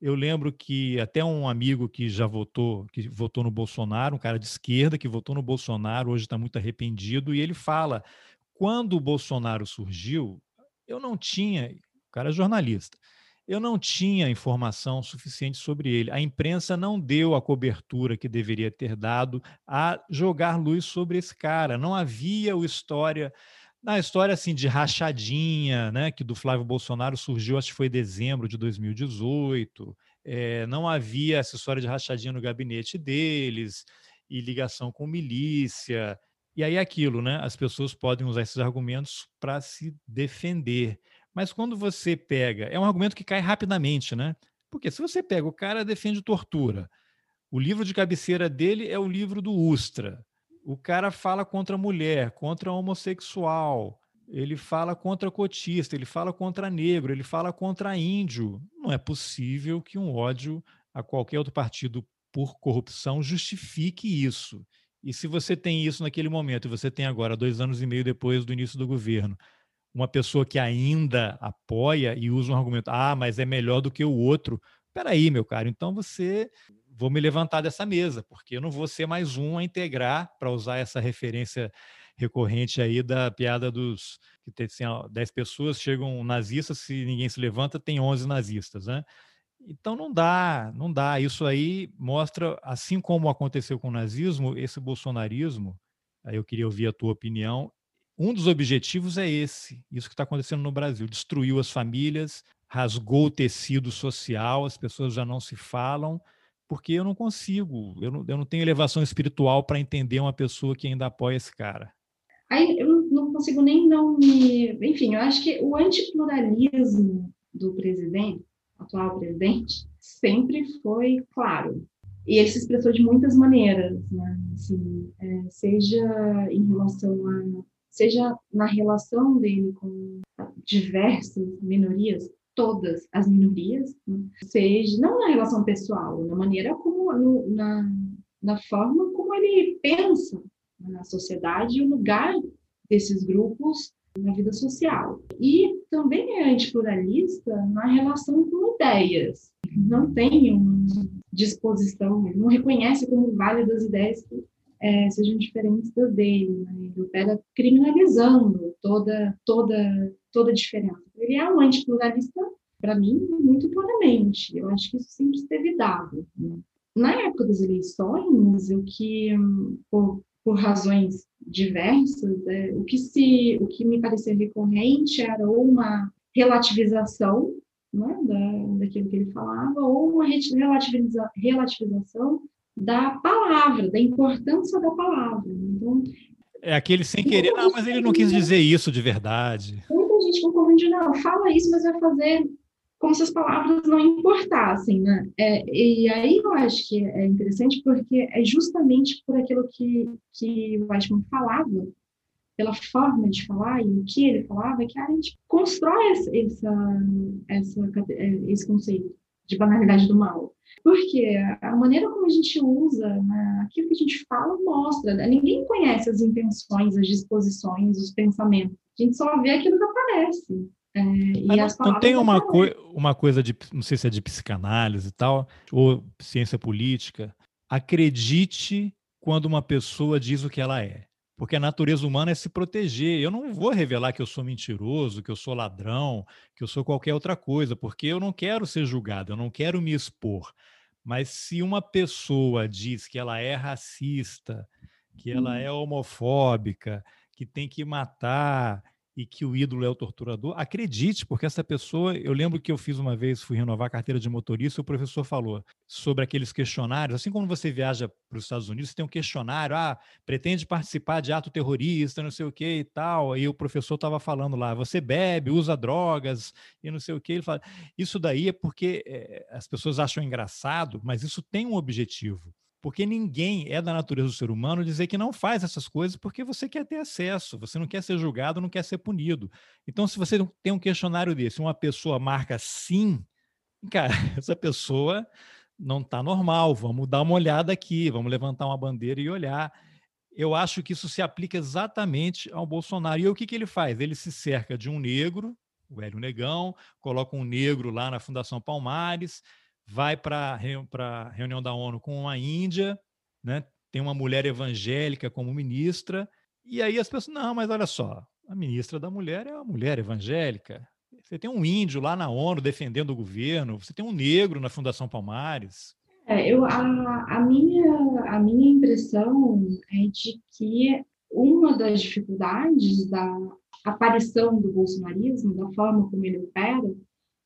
Eu lembro que até um amigo que já votou, que votou no Bolsonaro, um cara de esquerda que votou no Bolsonaro, hoje está muito arrependido, e ele fala quando o Bolsonaro surgiu, eu não tinha, o cara é jornalista, eu não tinha informação suficiente sobre ele. A imprensa não deu a cobertura que deveria ter dado a jogar luz sobre esse cara. Não havia o história na história assim de rachadinha, né, que do Flávio Bolsonaro surgiu, acho que foi em dezembro de 2018. É, não havia essa história de rachadinha no gabinete deles e ligação com milícia. E aí é aquilo, né? As pessoas podem usar esses argumentos para se defender. Mas quando você pega, é um argumento que cai rapidamente, né? Porque se você pega o cara defende tortura, o livro de cabeceira dele é o livro do Ustra. O cara fala contra a mulher, contra a homossexual, ele fala contra cotista, ele fala contra negro, ele fala contra índio. Não é possível que um ódio a qualquer outro partido por corrupção justifique isso. E se você tem isso naquele momento, e você tem agora, dois anos e meio depois do início do governo, uma pessoa que ainda apoia e usa um argumento, ah, mas é melhor do que o outro. Peraí, meu caro, então você vou me levantar dessa mesa, porque eu não vou ser mais um a integrar, para usar essa referência recorrente aí da piada dos que tem assim, 10 pessoas, chegam nazistas, se ninguém se levanta, tem 11 nazistas, né? Então não dá, não dá. Isso aí mostra, assim como aconteceu com o nazismo, esse bolsonarismo, aí eu queria ouvir a tua opinião, um dos objetivos é esse, isso que está acontecendo no Brasil, destruiu as famílias, rasgou o tecido social, as pessoas já não se falam, porque eu não consigo, eu não, eu não tenho elevação espiritual para entender uma pessoa que ainda apoia esse cara. Aí eu não consigo nem não me. Enfim, eu acho que o antipluralismo do presidente atual presidente, sempre foi claro. E ele se expressou de muitas maneiras, né? assim, é, seja em relação a, seja na relação dele com diversas minorias, todas as minorias, né? seja não na relação pessoal, na maneira como no, na, na forma como ele pensa na sociedade e o lugar desses grupos na vida social. E também é antipluralista na relação com ideias. Não tem uma disposição, não reconhece como válidas ideias que é, sejam diferentes das dele. Né? Ele opera criminalizando toda, toda, toda diferença. Ele é um antipluralista, para mim, muito claramente. Eu acho que isso sempre esteve dado. Né? Na época das eleições, o que, por, por razões diversas, é, o que se, o que me parecia recorrente era ou uma relativização né, da, daquilo que ele falava, ou uma relativiza, relativização da palavra, da importância da palavra. Então, é aquele sem querer, não, mas ele não quis dizer isso de verdade. Gente confunde, não, fala isso, mas vai fazer como se as palavras não importassem, né? É, e aí eu acho que é interessante porque é justamente por aquilo que, que o Weissman falava, pela forma de falar e o que ele falava, que a gente constrói essa, essa, esse conceito de banalidade do mal. Porque a maneira como a gente usa, né, aquilo que a gente fala, mostra. Né? Ninguém conhece as intenções, as disposições, os pensamentos. A gente só vê aquilo que aparece. É, não, não tem uma, coi uma coisa de, não sei se é de psicanálise e tal, ou ciência política. Acredite quando uma pessoa diz o que ela é. Porque a natureza humana é se proteger. Eu não vou revelar que eu sou mentiroso, que eu sou ladrão, que eu sou qualquer outra coisa, porque eu não quero ser julgado, eu não quero me expor. Mas se uma pessoa diz que ela é racista, que ela hum. é homofóbica, que tem que matar, e que o ídolo é o torturador, acredite, porque essa pessoa, eu lembro que eu fiz uma vez, fui renovar a carteira de motorista, o professor falou sobre aqueles questionários, assim como você viaja para os Estados Unidos, você tem um questionário, ah, pretende participar de ato terrorista, não sei o que e tal, aí o professor estava falando lá, você bebe, usa drogas e não sei o que, ele fala, isso daí é porque é, as pessoas acham engraçado, mas isso tem um objetivo. Porque ninguém é da natureza do ser humano dizer que não faz essas coisas porque você quer ter acesso, você não quer ser julgado, não quer ser punido. Então, se você tem um questionário desse, uma pessoa marca sim, cara, essa pessoa não está normal, vamos dar uma olhada aqui, vamos levantar uma bandeira e olhar. Eu acho que isso se aplica exatamente ao Bolsonaro. E o que, que ele faz? Ele se cerca de um negro, o Hélio Negão, coloca um negro lá na Fundação Palmares, vai para a reunião da ONU com uma Índia, né? tem uma mulher evangélica como ministra, e aí as pessoas, não, mas olha só, a ministra da mulher é uma mulher evangélica. Você tem um índio lá na ONU defendendo o governo, você tem um negro na Fundação Palmares. É, eu, a, a, minha, a minha impressão é de que uma das dificuldades da aparição do bolsonarismo, da forma como ele opera,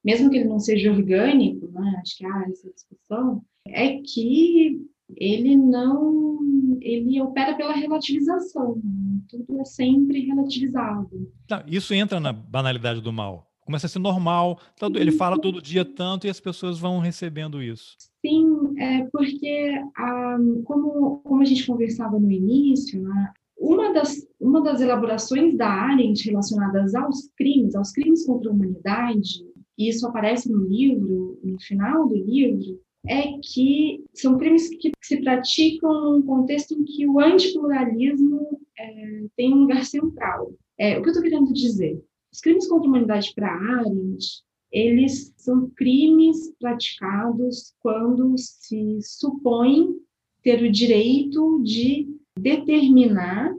mesmo que ele não seja orgânico, né, acho que há essa discussão, é que ele não, ele opera pela relativização, né? tudo é sempre relativizado. Não, isso entra na banalidade do mal. Começa a ser normal, ele fala todo dia tanto e as pessoas vão recebendo isso. Sim, é porque ah, como, como a gente conversava no início, né, uma das, uma das elaborações da Arendt relacionadas aos crimes, aos crimes contra a humanidade, e isso aparece no livro, no final do livro, é que são crimes que se praticam num contexto em que o antipluralismo é, tem um lugar central. É, o que eu estou querendo dizer? Os crimes contra a humanidade para Arendt, eles são crimes praticados quando se supõe ter o direito de determinar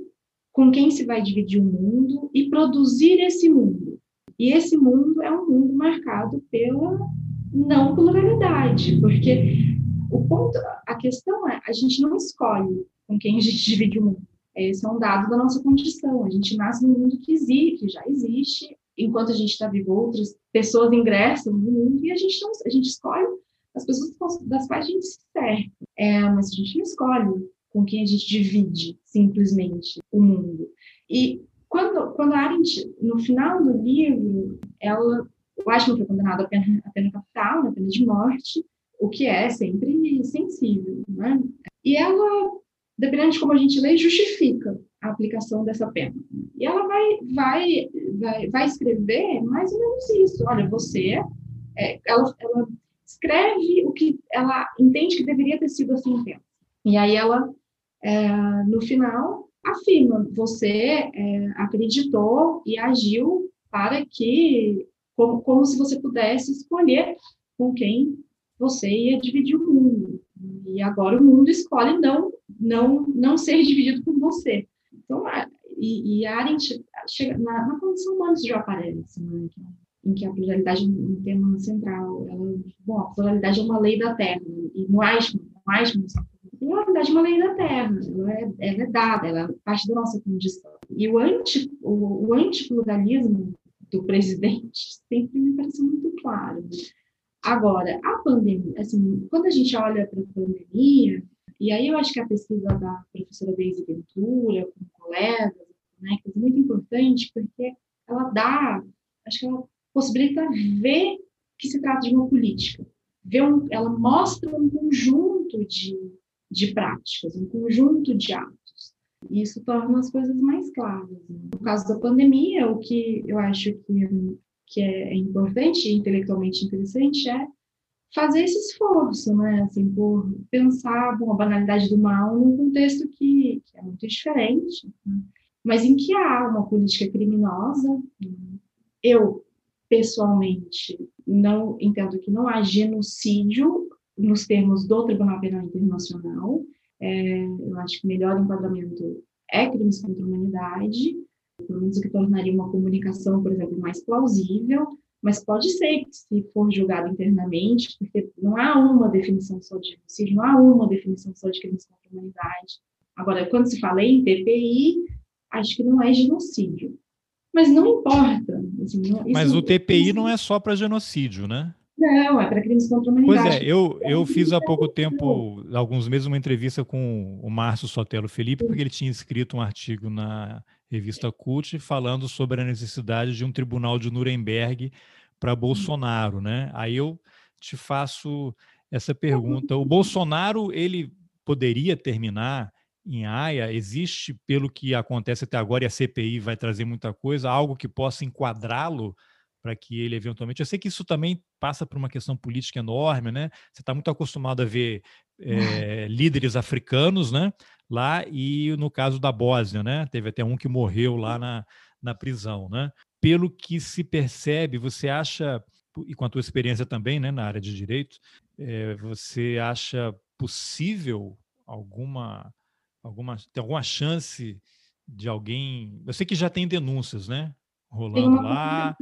com quem se vai dividir o mundo e produzir esse mundo. E esse mundo é um mundo marcado pela não pluralidade, porque o ponto, a questão é, a gente não escolhe com quem a gente divide o mundo. Esse é um dado da nossa condição. A gente nasce num mundo que existe, que já existe. Enquanto a gente está vivo, outras pessoas ingressam no mundo e a gente não, a gente escolhe as pessoas das quais a gente se serve. É, mas a gente não escolhe com quem a gente divide simplesmente o mundo. E quando, quando a Arendt, no final do livro, ela, o Eichmann foi condenado à pena, à pena capital, à né, pena de morte, o que é sempre sensível, né? E ela, dependendo de como a gente lê, justifica a aplicação dessa pena. E ela vai, vai, vai, vai escrever mais ou menos isso. Olha, você, é, ela, ela escreve o que ela entende que deveria ter sido assim tempo. E aí ela, é, no final, afirma, você é, acreditou e agiu para que, como, como se você pudesse escolher com quem você ia dividir o mundo. E agora o mundo escolhe não, não, não ser dividido com você. Então, e, e a Arendt chega na, na condição humana isso já aparece, né? em que a pluralidade é um tema central. Ela, bom, a pluralidade é uma lei da Terra, e no Eichmann, no Eichmann na verdade, uma lei da Terra, ela é, ela é dada, ela é parte da nossa condição. E o, anti, o, o antipluralismo do presidente sempre me pareceu muito claro. Agora, a pandemia, assim, quando a gente olha para a pandemia, e aí eu acho que a pesquisa da professora Deise Ventura, com colegas, né, que é muito importante, porque ela dá, acho que ela possibilita ver que se trata de uma política. Ver um, ela mostra um conjunto de de práticas, um conjunto de atos. E isso torna as coisas mais claras. Né? No caso da pandemia, o que eu acho que, que é importante, intelectualmente interessante, é fazer esse esforço, né? Assim, por pensar bom, a banalidade do mal num contexto que, que é muito diferente, né? mas em que há uma política criminosa. Né? Eu, pessoalmente, não entendo que não há genocídio nos termos do Tribunal Penal Internacional. É, eu acho que o melhor enquadramento é crimes contra a humanidade, pelo menos o que tornaria uma comunicação, por exemplo, mais plausível, mas pode ser que se for julgado internamente, porque não há uma definição só de genocídio, não há uma definição só de crimes contra a humanidade. Agora, quando se fala em TPI, acho que não é genocídio. Mas não importa. Assim, não, Mas o TPI não é só para genocídio, né? Não, é para crimes contra a humanidade. Pois é, eu, eu fiz há pouco tempo, alguns meses, uma entrevista com o Márcio Sotelo Felipe, porque ele tinha escrito um artigo na revista Cult falando sobre a necessidade de um tribunal de Nuremberg para Bolsonaro, né? Aí eu te faço essa pergunta. O Bolsonaro, ele poderia terminar em Haia? Existe, pelo que acontece até agora, e a CPI vai trazer muita coisa, algo que possa enquadrá-lo para que ele eventualmente. Eu sei que isso também passa por uma questão política enorme, né? Você está muito acostumado a ver é, líderes africanos, né? Lá e no caso da Bósnia, né? Teve até um que morreu lá na, na prisão, né? Pelo que se percebe, você acha e com a tua experiência também, né, na área de direito, é, você acha possível alguma alguma tem alguma chance de alguém? Eu sei que já tem denúncias, né? Rolando lá,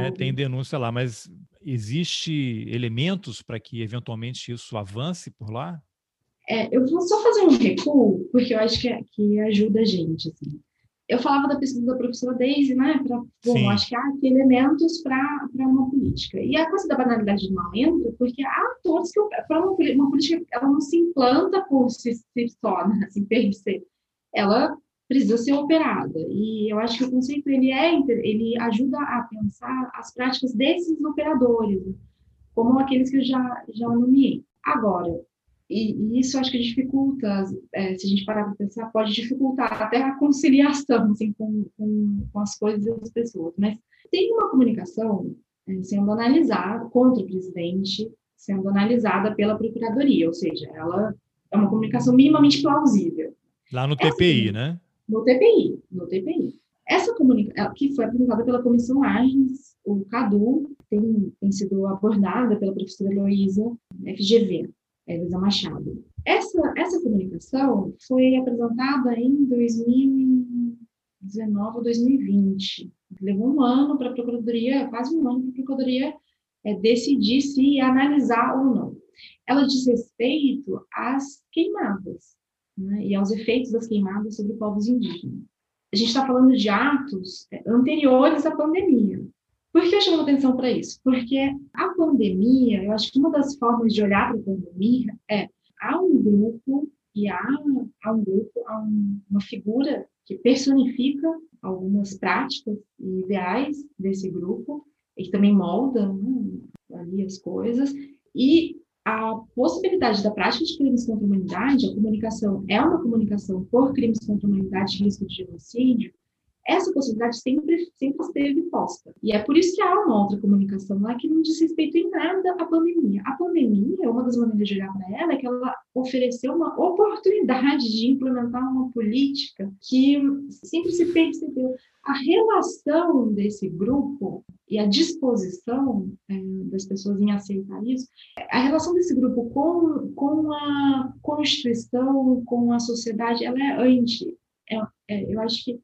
é, tem denúncia lá, mas existe elementos para que eventualmente isso avance por lá? É, eu vou só fazer um recuo, porque eu acho que, é, que ajuda a gente. Assim. Eu falava da pesquisa da professora Daisy, né? Pra, bom, acho que há aqui elementos para uma política. E a coisa da banalidade do mal entra, porque há atores que, para uma, uma política, ela não se implanta por si, si só, né? assim, per se. Ela precisa ser operada. E eu acho que o conceito ele é ele ajuda a pensar as práticas desses operadores, como aqueles que eu já já nomeei. Agora, e, e isso acho que dificulta, é, se a gente parar para pensar, pode dificultar até a conciliação assim, com, com, com as coisas e as pessoas. Mas tem uma comunicação é, sendo analisada contra o presidente, sendo analisada pela procuradoria, ou seja, ela é uma comunicação minimamente plausível. Lá no TPI, né? No TPI, no TPI. Essa comunicação, que foi apresentada pela Comissão Agnes, o CADU, tem, tem sido abordada pela professora Heloísa, FGV, Heloísa Machado. Essa, essa comunicação foi apresentada em 2019 ou 2020. Levou um ano para a Procuradoria, quase um ano para a Procuradoria é, decidir se analisar ou não. Ela diz respeito às queimadas né, e aos efeitos das queimadas sobre povos indígenas. A gente está falando de atos é, anteriores à pandemia. Por que eu chamo atenção para isso? Porque a pandemia, eu acho que uma das formas de olhar para a pandemia é há um grupo e há, há um grupo, há um, uma figura que personifica algumas práticas e ideais desse grupo e que também molda né, ali as coisas e a possibilidade da prática de crimes contra a humanidade, a comunicação é uma comunicação por crimes contra a humanidade de risco de genocídio, essa possibilidade sempre, sempre esteve posta. E é por isso que há uma outra comunicação lá que não diz respeito em nada à pandemia. A pandemia, uma das maneiras de olhar para ela é que ela ofereceu uma oportunidade de implementar uma política que sempre se percebeu. A relação desse grupo e a disposição é, das pessoas em aceitar isso, a relação desse grupo com, com a Constituição, com a sociedade, ela é anti. É, é, eu acho que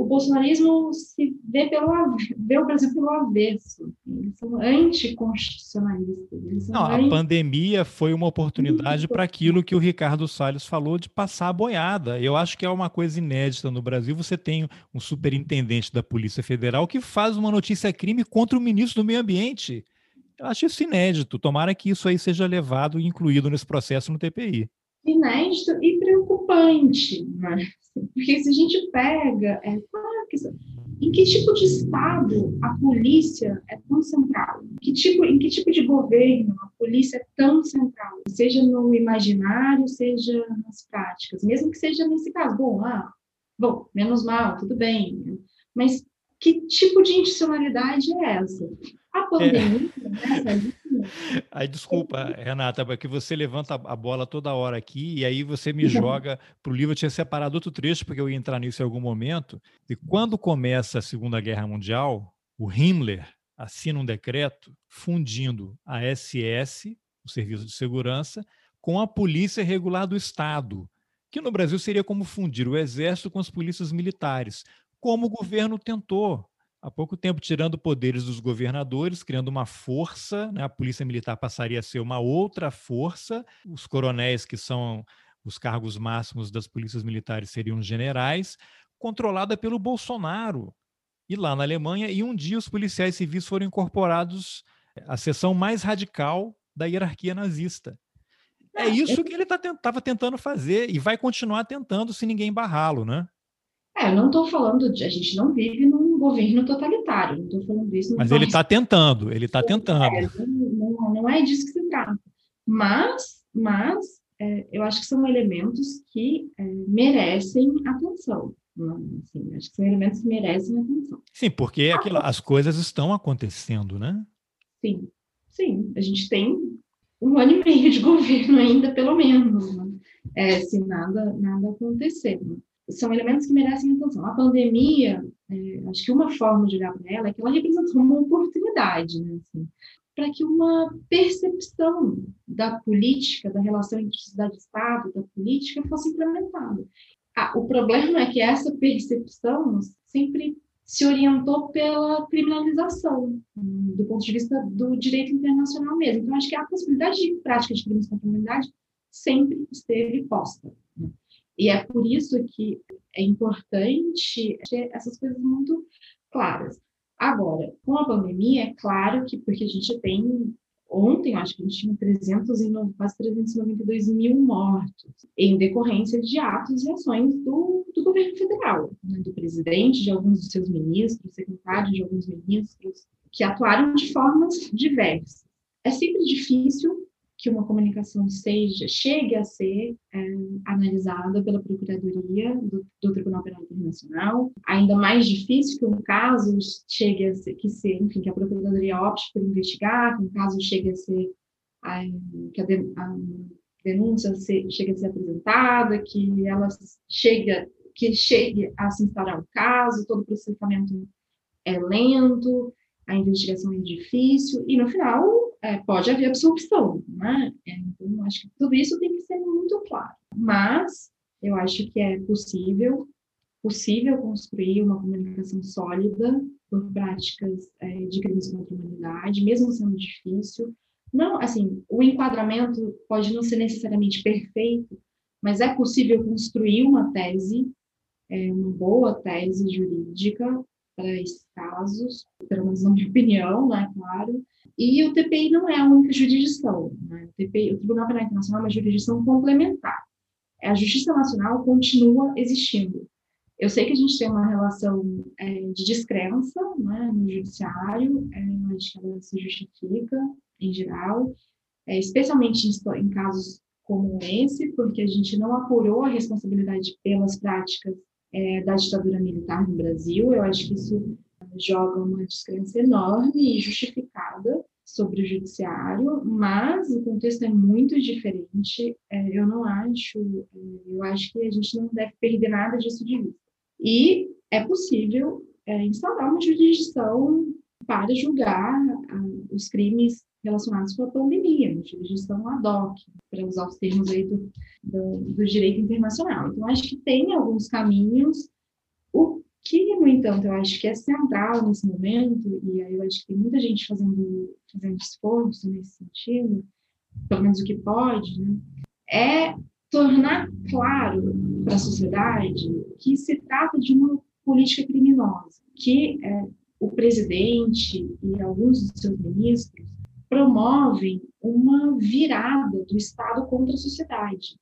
o bolsonarismo se vê, pelo, vê o Brasil pelo avesso. Eles são anticonstitucionalistas. Eles são Não, anti... a pandemia foi uma oportunidade para aquilo que o Ricardo Salles falou de passar a boiada. Eu acho que é uma coisa inédita no Brasil. Você tem um superintendente da Polícia Federal que faz uma notícia crime contra o ministro do Meio Ambiente. Eu acho isso inédito. Tomara que isso aí seja levado e incluído nesse processo no TPI. Inédito e preocupante, né? Porque se a gente pega, é, em que tipo de Estado a polícia é tão central? Em que tipo, em que tipo de governo a polícia é tão central? Seja no imaginário, seja nas práticas. Mesmo que seja nesse caso, bom, ah, bom, menos mal, tudo bem. Mas que tipo de institucionalidade é essa? A pandemia, é. né, Aí, desculpa, Renata, porque você levanta a bola toda hora aqui e aí você me joga para o livro. Eu tinha separado outro trecho, porque eu ia entrar nisso em algum momento. E quando começa a Segunda Guerra Mundial, o Himmler assina um decreto fundindo a SS, o Serviço de Segurança, com a Polícia Regular do Estado, que no Brasil seria como fundir o Exército com as polícias militares, como o governo tentou há pouco tempo tirando poderes dos governadores, criando uma força, né? a polícia militar passaria a ser uma outra força, os coronéis, que são os cargos máximos das polícias militares, seriam generais, controlada pelo Bolsonaro. e lá na Alemanha, e um dia os policiais civis foram incorporados à seção mais radical da hierarquia nazista. É isso que ele estava tá, tentando fazer e vai continuar tentando se ninguém barrá-lo, né? É, eu não estou falando de. A gente não vive num governo totalitário, não estou falando disso. Mas ele está tentando, ele está tentando. É, não, não, é disso que se trata. Mas, mas é, eu acho que são elementos que é, merecem atenção. Assim, acho que são elementos que merecem atenção. Sim, porque aquilo, as coisas estão acontecendo, né? Sim, sim. A gente tem um ano e meio de governo ainda, pelo menos, né? é, se nada, nada acontecer. Né? São elementos que merecem atenção. A pandemia, é, acho que uma forma de olhar para ela é que ela representou uma oportunidade, né? Assim, para que uma percepção da política, da relação entre sociedade e Estado, da política, fosse implementada. Ah, o problema é que essa percepção sempre se orientou pela criminalização, do ponto de vista do direito internacional mesmo. Então, acho que a possibilidade de prática de crimes contra a humanidade sempre esteve posta. E é por isso que é importante ter essas coisas muito claras. Agora, com a pandemia, é claro que, porque a gente tem Ontem, acho que a gente tinha 309, quase 392 mil mortos, em decorrência de atos e ações do, do governo federal, né, do presidente, de alguns dos seus ministros, secretários de alguns ministros, que atuaram de formas diversas. É sempre difícil que uma comunicação seja, chegue a ser é, analisada pela Procuradoria do, do, Tribunal Penal Internacional. Ainda mais difícil que um caso chegue a ser, que, ser, enfim, que a Procuradoria opte por investigar, que um caso chegue a ser, a, que a, a denúncia se, chegue a ser apresentada, que ela chega, que chegue a se instalar um caso, todo o processamento é lento, a investigação é difícil, e no final é, pode haver absorção, né? É, então, acho que tudo isso tem que ser muito claro. Mas eu acho que é possível, possível construir uma comunicação sólida por práticas é, de crimes contra a humanidade, mesmo sendo difícil. Não, assim, o enquadramento pode não ser necessariamente perfeito, mas é possível construir uma tese, é, uma boa tese jurídica para esses casos, pelo menos na minha opinião, né, claro. E o TPI não é a única jurisdição. Né? O, TPI, o Tribunal Penal Internacional é uma jurisdição complementar. A Justiça Nacional continua existindo. Eu sei que a gente tem uma relação é, de descrença né, no judiciário, é, que ela se justifica em geral, é, especialmente em, em casos como esse, porque a gente não apurou a responsabilidade pelas práticas é, da ditadura militar no Brasil. Eu acho que isso joga uma descrença enorme e justificada sobre o judiciário, mas o contexto é muito diferente. É, eu não acho, é, eu acho que a gente não deve perder nada disso de vista. E é possível é, instaurar uma jurisdição para julgar ah, os crimes relacionados com a pandemia, uma jurisdição ad hoc, para usar os termos aí do, do, do direito internacional. Então, acho que tem alguns caminhos. O que, no entanto, eu acho que é central nesse momento, e aí eu acho que tem muita gente fazendo, fazendo esforço nesse sentido, pelo menos o que pode, né, é tornar claro para a sociedade que se trata de uma política criminosa, que é, o presidente e alguns dos seus ministros promovem uma virada do Estado contra a sociedade.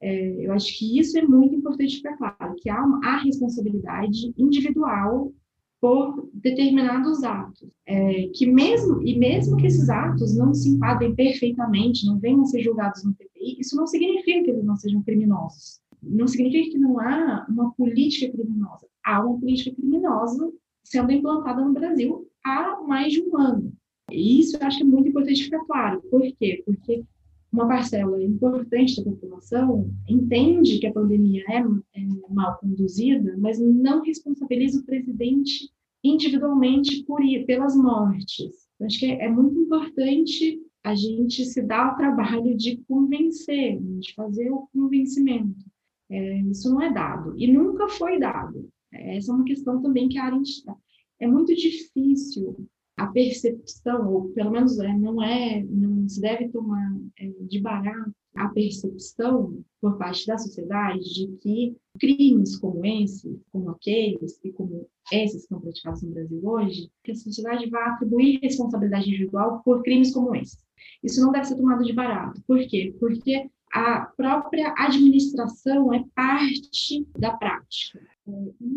É, eu acho que isso é muito importante ficar claro, que há, há responsabilidade individual por determinados atos, é, que mesmo e mesmo que esses atos não se enquadrem perfeitamente, não venham a ser julgados no TPI, isso não significa que eles não sejam criminosos. Não significa que não há uma política criminosa. Há uma política criminosa sendo implantada no Brasil há mais de um ano. E isso eu acho que é muito importante ficar claro. Por quê? Porque uma parcela importante da população entende que a pandemia é, é mal conduzida, mas não responsabiliza o presidente individualmente por ir, pelas mortes. Eu acho que é, é muito importante a gente se dar o trabalho de convencer, de fazer o convencimento. É, isso não é dado e nunca foi dado. Essa é uma questão também que a Arendt está. É muito difícil a percepção, ou pelo menos é, não é, não se deve tomar é, de barato a percepção por parte da sociedade de que crimes como esse, como aqueles e como esses que estão praticados no Brasil hoje, que a sociedade vai atribuir responsabilidade individual por crimes como esse. Isso não deve ser tomado de barato. Por quê? Porque a própria administração é parte da prática.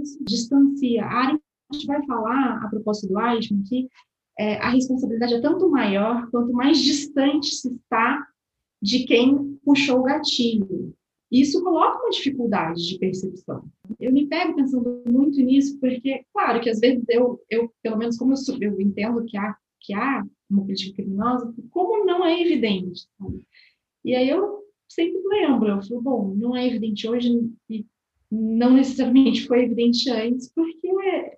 Isso distancia. A gente vai falar, a propósito do Eichmann, que é, a responsabilidade é tanto maior quanto mais distante se está de quem puxou o gatilho. Isso coloca uma dificuldade de percepção. Eu me pego pensando muito nisso, porque, claro, que às vezes eu, eu pelo menos como eu, eu entendo que há, que há uma política criminosa, como não é evidente. E aí eu sempre lembro, eu falo, bom, não é evidente hoje e não necessariamente foi evidente antes, porque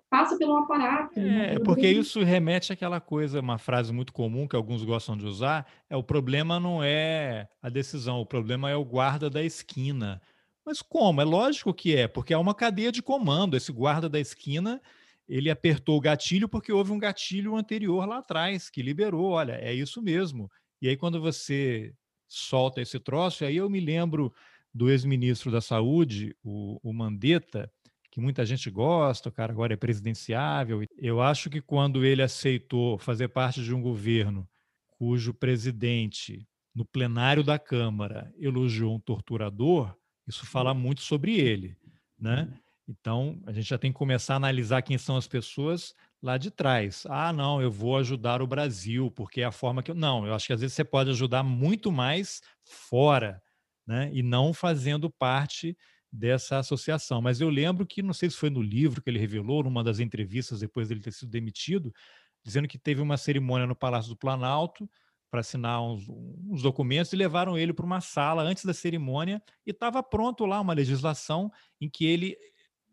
passa pelo aparato. Né? É, porque isso remete àquela coisa, uma frase muito comum que alguns gostam de usar, é o problema não é a decisão, o problema é o guarda da esquina. Mas como? É lógico que é, porque há uma cadeia de comando. Esse guarda da esquina, ele apertou o gatilho porque houve um gatilho anterior lá atrás que liberou. Olha, é isso mesmo. E aí, quando você solta esse troço, aí eu me lembro do ex-ministro da Saúde, o, o Mandetta, que muita gente gosta, o cara agora é presidenciável. Eu acho que quando ele aceitou fazer parte de um governo cujo presidente, no plenário da Câmara, elogiou um torturador, isso fala uhum. muito sobre ele, né? Uhum. Então, a gente já tem que começar a analisar quem são as pessoas lá de trás. Ah, não, eu vou ajudar o Brasil, porque é a forma que eu. Não, eu acho que às vezes você pode ajudar muito mais fora né? e não fazendo parte dessa associação. Mas eu lembro que, não sei se foi no livro que ele revelou, numa das entrevistas depois dele ter sido demitido, dizendo que teve uma cerimônia no Palácio do Planalto para assinar uns, uns, documentos e levaram ele para uma sala antes da cerimônia e estava pronto lá uma legislação em que ele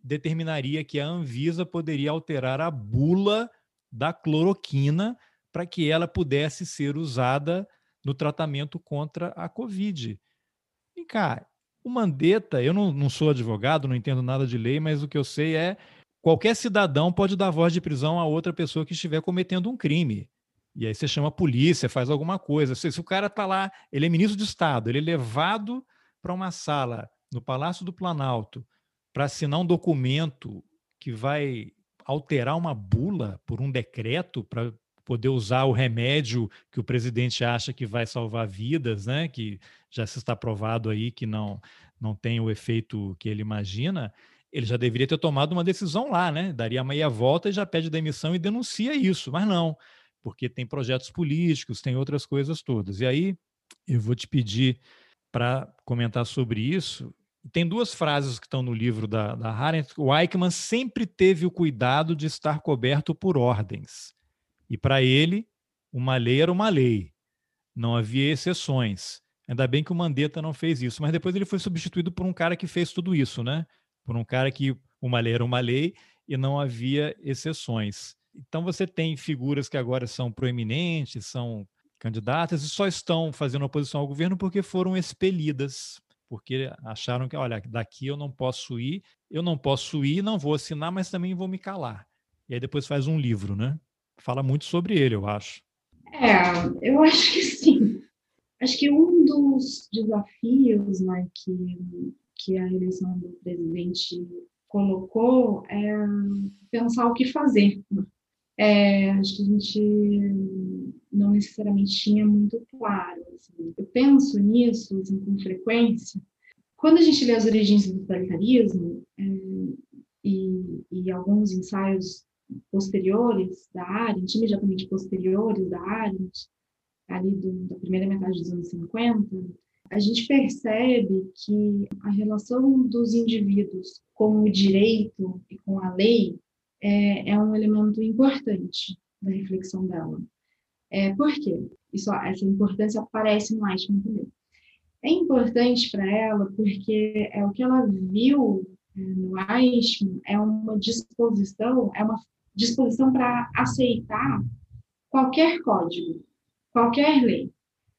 determinaria que a Anvisa poderia alterar a bula da cloroquina para que ela pudesse ser usada no tratamento contra a Covid. Cá, o Mandetta, eu não, não sou advogado, não entendo nada de lei, mas o que eu sei é qualquer cidadão pode dar voz de prisão a outra pessoa que estiver cometendo um crime. E aí você chama a polícia, faz alguma coisa. Se, se o cara está lá, ele é ministro de Estado, ele é levado para uma sala no Palácio do Planalto para assinar um documento que vai alterar uma bula por um decreto para poder usar o remédio que o presidente acha que vai salvar vidas, né? Que já se está provado aí que não não tem o efeito que ele imagina. Ele já deveria ter tomado uma decisão lá, né? Daria meia volta e já pede demissão e denuncia isso, mas não, porque tem projetos políticos, tem outras coisas todas. E aí eu vou te pedir para comentar sobre isso. Tem duas frases que estão no livro da, da Arendt. O Eichmann sempre teve o cuidado de estar coberto por ordens. E para ele, uma lei era uma lei. Não havia exceções. Ainda bem que o Mandetta não fez isso, mas depois ele foi substituído por um cara que fez tudo isso, né? Por um cara que uma lei era uma lei e não havia exceções. Então você tem figuras que agora são proeminentes, são candidatas e só estão fazendo oposição ao governo porque foram expelidas, porque acharam que, olha, daqui eu não posso ir, eu não posso ir, não vou assinar, mas também vou me calar. E aí depois faz um livro, né? Fala muito sobre ele, eu acho. É, eu acho que sim. Acho que um dos desafios né, que, que a eleição do presidente colocou é pensar o que fazer. É, acho que a gente não necessariamente tinha muito claro. Assim. Eu penso nisso assim, com frequência. Quando a gente lê as origens do totalitarismo é, e, e alguns ensaios posteriores da Arendt, imediatamente posteriores da Arendt, ali do, da primeira metade dos anos 50, a gente percebe que a relação dos indivíduos com o direito e com a lei é, é um elemento importante da reflexão dela. É, por quê? Isso, essa importância aparece no Eichmann também. É importante para ela porque é o que ela viu é, no Eichmann é uma disposição, é uma disposição para aceitar qualquer código, qualquer lei,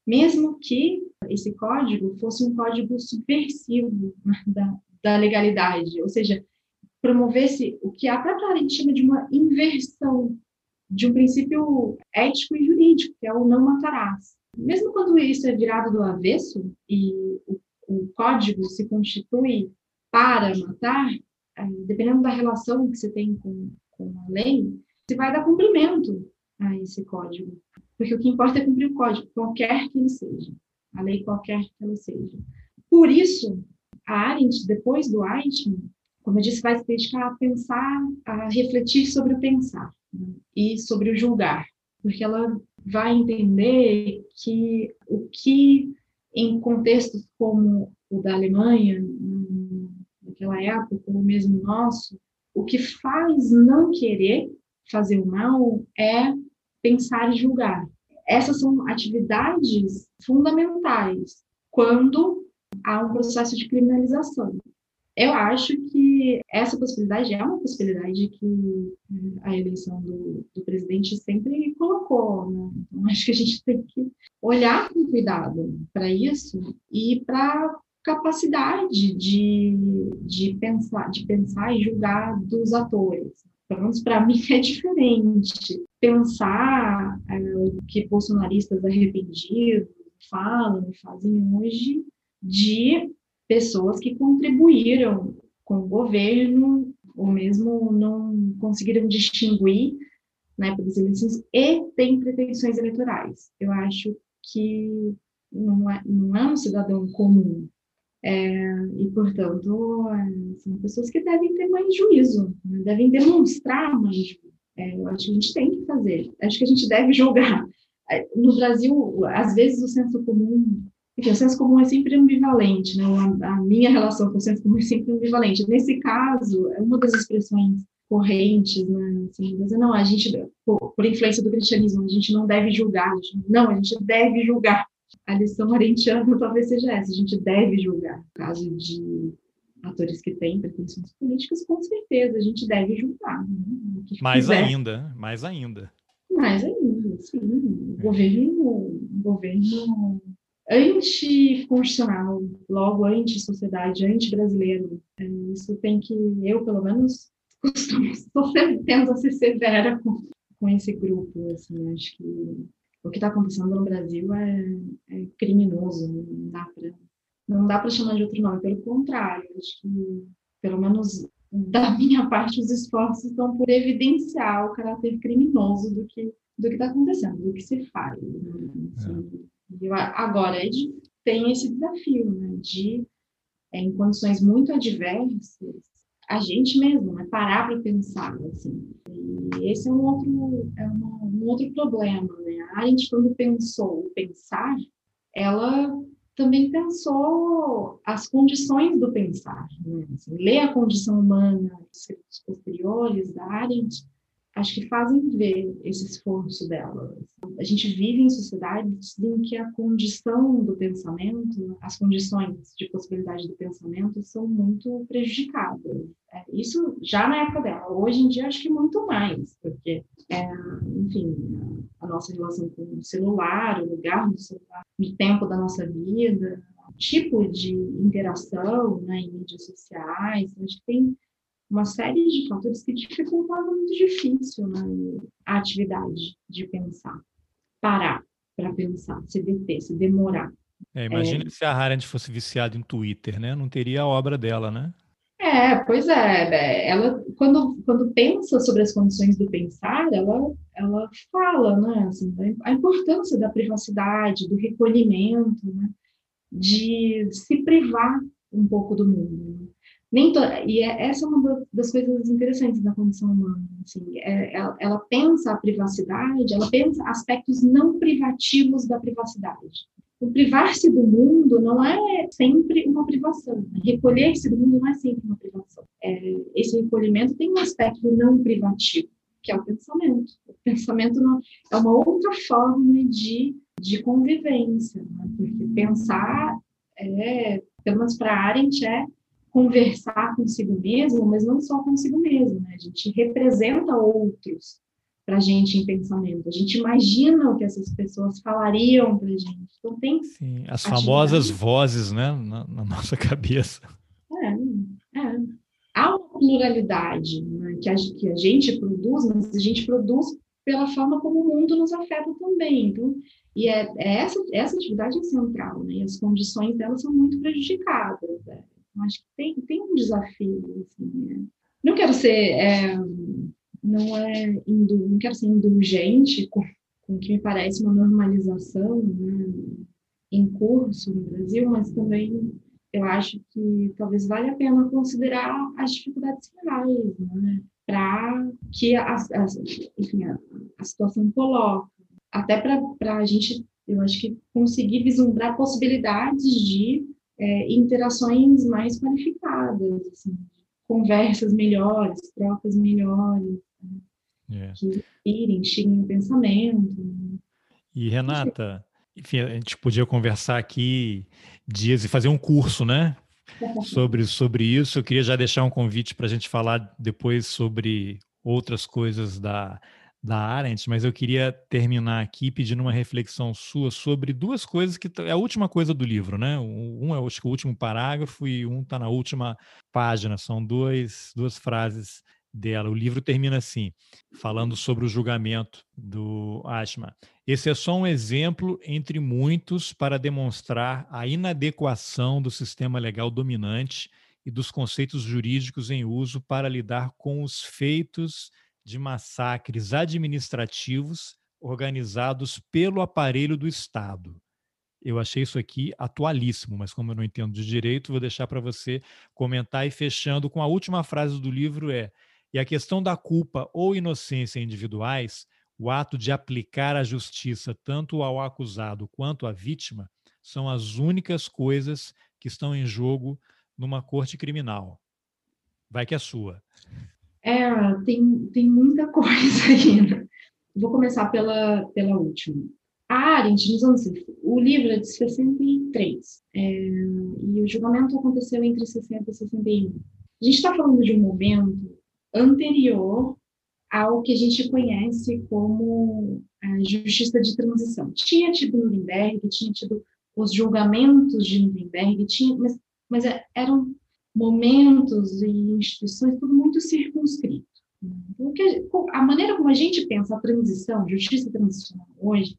mesmo que esse código fosse um código subversivo da, da legalidade, ou seja, promovesse o que a própria Arendt chama de uma inversão de um princípio ético e jurídico, que é o não matarás. mesmo quando isso é virado do avesso e o, o código se constitui para matar, é, dependendo da relação que você tem com, com a lei, você vai dar cumprimento a esse código. Porque o que importa é cumprir o código, qualquer que ele seja, a lei qualquer que ela seja. Por isso, a Arendt, depois do Eichmann, como eu disse, vai se dedicar a pensar, a refletir sobre o pensar né? e sobre o julgar, porque ela vai entender que o que, em contextos como o da Alemanha, naquela época, ou mesmo nosso, o que faz não querer fazer o mal é pensar e julgar. Essas são atividades fundamentais quando há um processo de criminalização. Eu acho que essa possibilidade é uma possibilidade que a eleição do, do presidente sempre colocou. Né? Então, acho que a gente tem que olhar com cuidado para isso e para capacidade de, de, pensar, de pensar e julgar dos atores. Pelo menos para mim é diferente. Pensar é, o que bolsonaristas arrependidos falam e fazem hoje de pessoas que contribuíram com o governo ou mesmo não conseguiram distinguir na época das eleições e têm pretensões eleitorais. Eu acho que não é, não é um cidadão comum. É, e, portanto, são pessoas que devem ter mais juízo, né? devem demonstrar mais. É, eu acho que a gente tem que fazer, acho que a gente deve julgar. É, no Brasil, às vezes o senso comum porque o senso comum é sempre ambivalente, né? A, a, minha relação com o senso comum é sempre ambivalente. Nesse caso, é uma das expressões correntes, né? Assim, dizer, não, a gente, por, por, influência do cristianismo, a gente não deve julgar. Não, a gente deve julgar. A lição arentiana talvez seja essa, a gente deve julgar. No caso de atores que têm pretensões políticas, com certeza, a gente deve julgar. Né? Mais quiser. ainda, mais ainda. Mais ainda, sim. O governo, o governo anticonstitucional, logo anti-sociedade, anti-brasileiro. É, isso tem que, eu pelo menos, costumo, estou tendo a ser severa com, com esse grupo. Assim, acho que o que está acontecendo no Brasil é, é criminoso, não dá para não dá para chamar de outro nome, pelo contrário, acho que, pelo menos da minha parte, os esforços estão por evidenciar o caráter criminoso do que do que está acontecendo, do que se faz. Né? Assim, é agora, tem esse desafio né, de, é, em condições muito adversas, a gente mesmo, né, parar para pensar. Assim. E esse é um outro, é uma, um outro problema. Né? A gente, quando pensou pensar, ela também pensou as condições do pensar. Né? Assim, ler a condição humana, escritos posteriores da Arendt, acho que fazem ver esse esforço dela. A gente vive em sociedades em que a condição do pensamento, as condições de possibilidade do pensamento são muito prejudicadas. É, isso já na época dela. Hoje em dia, acho que muito mais, porque, é, enfim, a nossa relação com o celular, o lugar do celular, o tempo da nossa vida, o tipo de interação né, em mídias sociais, acho que tem uma série de fatores que dificultavam muito difícil né, a atividade de pensar. Parar para pensar, se deter, se demorar. É, imagina é... se a Arendt fosse viciada em Twitter, né? Não teria a obra dela, né? É, pois é. é. Ela, quando, quando pensa sobre as condições do pensar, ela, ela fala, né? Assim, a importância da privacidade, do recolhimento, né? De se privar um pouco do mundo. Nem to... e é, essa é uma das coisas interessantes da condição humana assim, é, ela, ela, pensa a privacidade ela pensa aspectos não privativos da privacidade o privar-se do mundo não é sempre uma privação né? recolher-se do mundo não é sempre uma privação é, esse recolhimento tem um aspecto não privativo que é o pensamento o pensamento não, é uma outra forma de de convivência né? porque pensar é pelo menos para Arendt é conversar consigo mesmo, mas não só consigo mesmo, né? A gente representa outros para a gente em pensamento. A gente imagina o que essas pessoas falariam para a gente. Então tem Sim, as famosas vozes, né, na, na, nossa cabeça. É, é. Há uma pluralidade né, que, a, que a gente produz, mas a gente produz pela forma como o mundo nos afeta também. Então, E é, é essa, essa atividade é central, né? E as condições dela são muito prejudicadas. Né? Eu acho que tem, tem um desafio, assim, né? Não quero ser, é, não é, não quero ser indulgente com, com o que me parece uma normalização, né? em curso no Brasil, mas também eu acho que talvez valha a pena considerar as dificuldades reais, né? para que a, a, enfim, a, a situação coloca, até para a gente, eu acho que conseguir vislumbrar possibilidades de é, interações mais qualificadas, assim, conversas melhores, trocas melhores, né? é. que inspirem, instiguem o pensamento. Né? E Renata, enfim, a gente podia conversar aqui dias e fazer um curso, né? Sobre, sobre isso. Eu queria já deixar um convite para a gente falar depois sobre outras coisas da, da Arendt, mas eu queria terminar aqui pedindo uma reflexão sua sobre duas coisas que é a última coisa do livro, né? Um é acho que o último parágrafo e um está na última página. São dois, duas frases dela. O livro termina assim, falando sobre o julgamento do Ashma. Esse é só um exemplo entre muitos para demonstrar a inadequação do sistema legal dominante e dos conceitos jurídicos em uso para lidar com os feitos de massacres administrativos organizados pelo aparelho do Estado. Eu achei isso aqui atualíssimo, mas como eu não entendo de direito, vou deixar para você comentar e fechando com a última frase do livro é e a questão da culpa ou inocência individuais, o ato de aplicar a justiça tanto ao acusado quanto à vítima, são as únicas coisas que estão em jogo numa corte criminal. Vai que é sua. É, tem, tem muita coisa aí. Né? Vou começar pela, pela última. A Arendt, nos anos, o livro é de 63, é, e o julgamento aconteceu entre 60 e 61. A gente está falando de um momento anterior ao que a gente conhece como a justiça de transição. Tinha tido Nuremberg, tinha tido os julgamentos de Nuremberg, tinha, mas, mas é, eram momentos e instituições tudo muito circunscrito. Porque a maneira como a gente pensa a transição, justiça transicional hoje,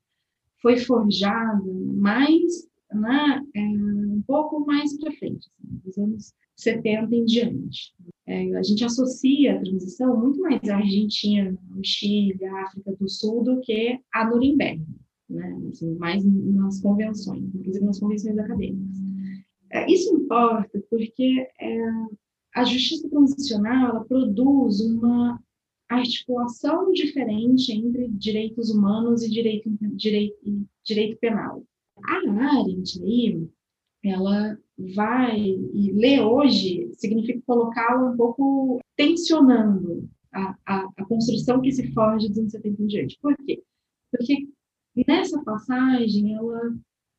foi forjada mais, né, é, um pouco mais para frente, assim, dos anos 70 em diante. É, a gente associa a transição muito mais à Argentina, ao Chile, à África do Sul do que a Nuremberg, né? assim, mais nas convenções, inclusive nas convenções acadêmicas. É, isso importa porque é, a justiça transicional ela produz uma articulação diferente entre direitos humanos e direito, direito, direito penal. A Arendt aí, ela vai e ler hoje significa colocá-la um pouco tensionando a, a, a, construção que se forja dos anos 70 em diante. Por quê? Porque nessa passagem, ela,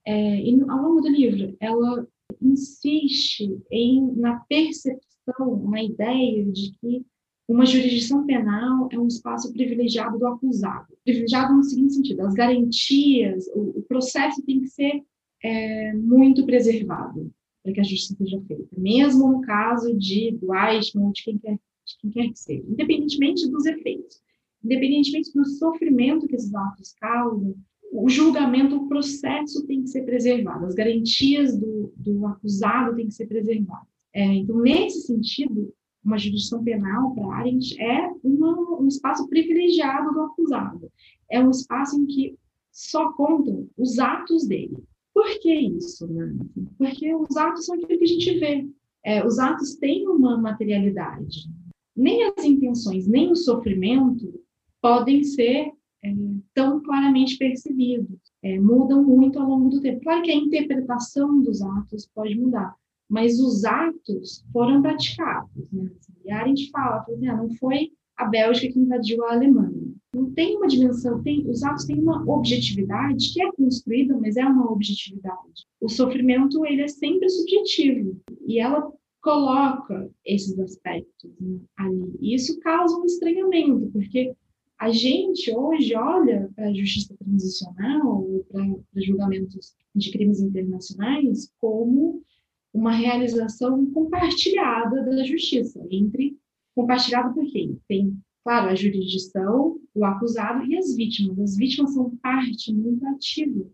é, ao longo do livro, ela insiste em, na percepção, na ideia de que uma jurisdição penal é um espaço privilegiado do acusado. Privilegiado no seguinte sentido, as garantias, o, o processo tem que ser é, muito preservado para que a justiça seja feita, mesmo no caso de do ou de quem quer, de quem quer que seja, independentemente dos efeitos, independentemente do sofrimento que esses atos causam, o julgamento, o processo tem que ser preservado, as garantias do, do acusado têm que ser preservadas. É, então, nesse sentido, uma jurisdição penal para Arendt é uma, um espaço privilegiado do acusado. É um espaço em que só contam os atos dele. Por que isso, né? Porque os atos são aquilo que a gente vê. É, os atos têm uma materialidade. Nem as intenções, nem o sofrimento podem ser é, tão claramente percebidos. É, mudam muito ao longo do tempo. Claro que a interpretação dos atos pode mudar, mas os atos foram praticados. Né? E a Arendt fala, assim, ah, não foi a Bélgica que invadiu a Alemanha. Não tem uma dimensão, tem, os atos têm uma objetividade que é construída, mas é uma objetividade. O sofrimento ele é sempre subjetivo e ela coloca esses aspectos né, ali. E isso causa um estranhamento, porque a gente hoje olha para a justiça transicional, para julgamentos de crimes internacionais, como uma realização compartilhada da justiça entre compartilhado por quem? Tem claro, a jurisdição, o acusado e as vítimas. As vítimas são parte muito ativa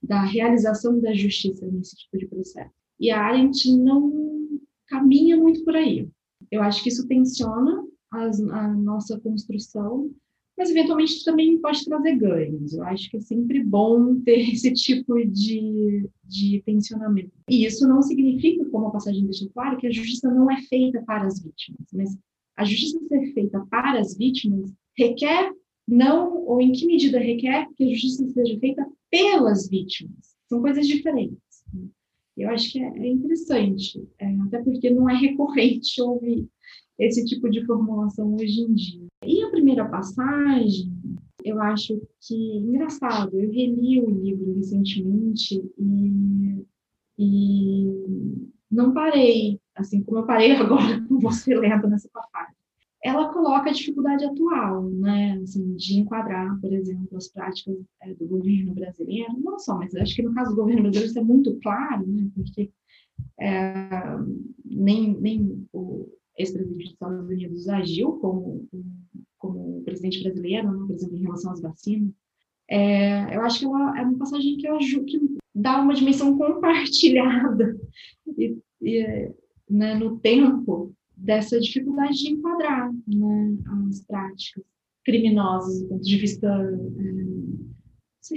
da realização da justiça nesse tipo de processo. E a Arendt não caminha muito por aí. Eu acho que isso tensiona as, a nossa construção, mas eventualmente também pode trazer ganhos. Eu acho que é sempre bom ter esse tipo de, de tensionamento. E isso não significa, como a passagem deixa claro, que a justiça não é feita para as vítimas, mas a justiça ser feita para as vítimas requer não, ou em que medida requer que a justiça seja feita pelas vítimas. São coisas diferentes. Eu acho que é, é interessante, é, até porque não é recorrente ouvir esse tipo de formulação hoje em dia. Primeira passagem, eu acho que engraçado. Eu reli o livro recentemente e, e não parei, assim como eu parei agora com você lendo nessa passagem. Ela coloca a dificuldade atual, né, assim, de enquadrar, por exemplo, as práticas é, do governo brasileiro, não só, mas acho que no caso do governo brasileiro isso é muito claro, né, porque é, nem, nem o ex-presidente dos Estados Unidos agiu como, como presidente brasileiro, né, por exemplo, em relação às vacinas. É, eu acho que ela é uma passagem que, eu, que dá uma dimensão compartilhada e, e, né, no tempo dessa dificuldade de enquadrar né, as práticas criminosas do ponto de vista é,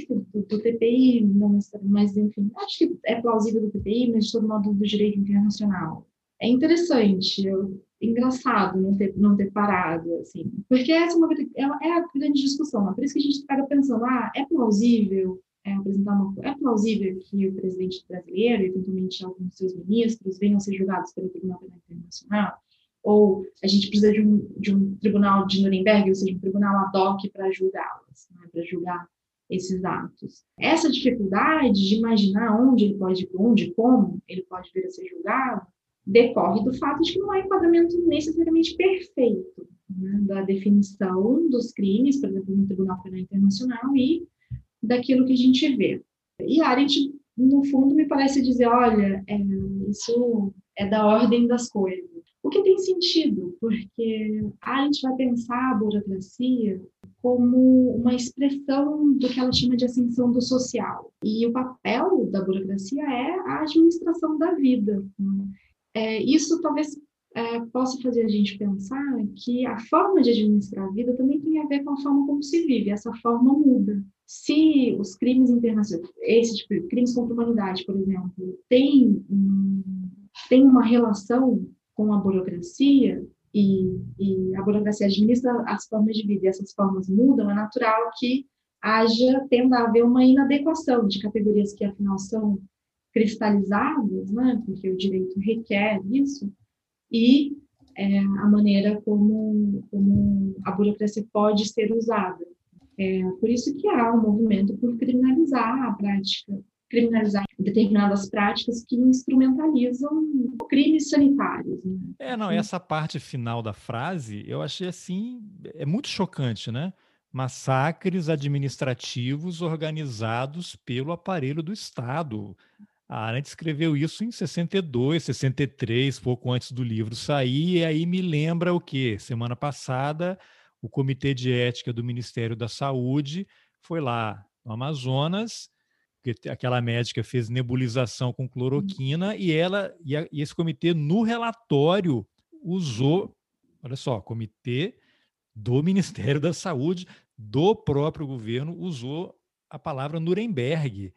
do, do TPI, não mas enfim, acho que é plausível do TPI, mas de todo modo do direito internacional. É interessante, eu, engraçado não ter, não ter parado, assim, porque essa é, uma, é, é a grande discussão, é por isso que a gente fica pensando, ah, é plausível é, apresentar uma. É plausível que o presidente brasileiro, eventualmente alguns de seus ministros, venham a ser julgados pelo Tribunal Penal Internacional? ou a gente precisa de um, de um tribunal de Nuremberg, ou seja, um tribunal ad hoc para julgá-las, né, para julgar esses atos. Essa dificuldade de imaginar onde ele pode, onde, como ele pode vir a ser julgado, decorre do fato de que não há enquadramento necessariamente perfeito né, da definição dos crimes, por exemplo, no Tribunal Penal Internacional e daquilo que a gente vê. E Arendt, no fundo, me parece dizer, olha, é, isso é da ordem das coisas. O que tem sentido, porque a gente vai pensar a burocracia como uma expressão do que ela chama de ascensão do social. E o papel da burocracia é a administração da vida. Né? É, isso talvez é, possa fazer a gente pensar que a forma de administrar a vida também tem a ver com a forma como se vive. Essa forma muda. Se os crimes internacionais, esse tipo de crimes contra a humanidade, por exemplo, tem, tem uma relação com a burocracia e, e, a burocracia administra as formas de vida e essas formas mudam, é natural que haja, tenda a haver uma inadequação de categorias que afinal são cristalizadas, né, porque o direito requer isso, e é, a maneira como, como a burocracia pode ser usada. É por isso que há um movimento por criminalizar a prática criminalizar determinadas práticas que instrumentalizam crimes sanitários. Né? É, não, essa parte final da frase eu achei assim, é muito chocante, né? Massacres administrativos organizados pelo aparelho do Estado. A Arendt escreveu isso em 62, 63, pouco antes do livro sair, e aí me lembra o que? Semana passada, o Comitê de Ética do Ministério da Saúde foi lá no Amazonas porque aquela médica fez nebulização com cloroquina uhum. e ela e, a, e, esse comitê no relatório usou, olha só, comitê do Ministério da Saúde do próprio governo usou a palavra Nuremberg,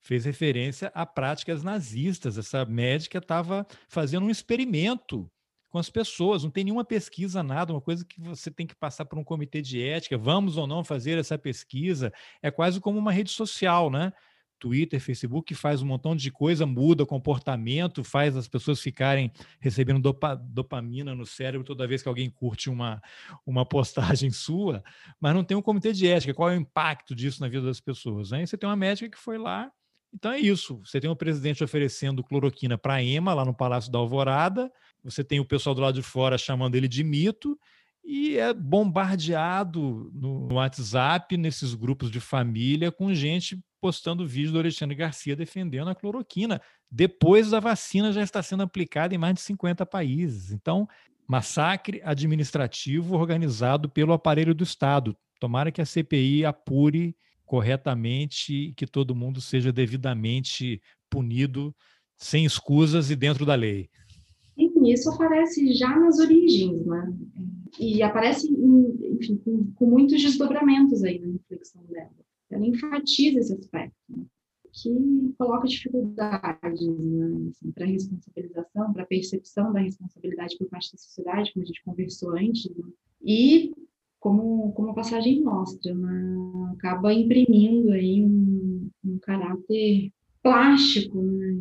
fez referência a práticas nazistas. Essa médica estava fazendo um experimento com as pessoas, não tem nenhuma pesquisa, nada, uma coisa que você tem que passar por um comitê de ética, vamos ou não fazer essa pesquisa, é quase como uma rede social, né? Twitter, Facebook, faz um montão de coisa, muda comportamento, faz as pessoas ficarem recebendo dopa, dopamina no cérebro toda vez que alguém curte uma, uma postagem sua, mas não tem um comitê de ética. Qual é o impacto disso na vida das pessoas? Né? você tem uma médica que foi lá. Então é isso. Você tem o presidente oferecendo cloroquina para a EMA, lá no Palácio da Alvorada. Você tem o pessoal do lado de fora chamando ele de mito e é bombardeado no WhatsApp, nesses grupos de família, com gente postando vídeo do Alexandre Garcia defendendo a cloroquina, depois da vacina já está sendo aplicada em mais de 50 países. Então, massacre administrativo organizado pelo aparelho do Estado. Tomara que a CPI apure corretamente e que todo mundo seja devidamente punido, sem escusas e dentro da lei. Enfim, isso aparece já nas origens, né? E aparece, enfim, com, com muitos desdobramentos aí na reflexão dela. Ela enfatiza esse aspecto. Né? que coloca dificuldades né, assim, para responsabilização, para percepção da responsabilidade por parte da sociedade, como a gente conversou antes, né? e como, como a passagem mostra, né, acaba imprimindo aí um, um caráter plástico, né,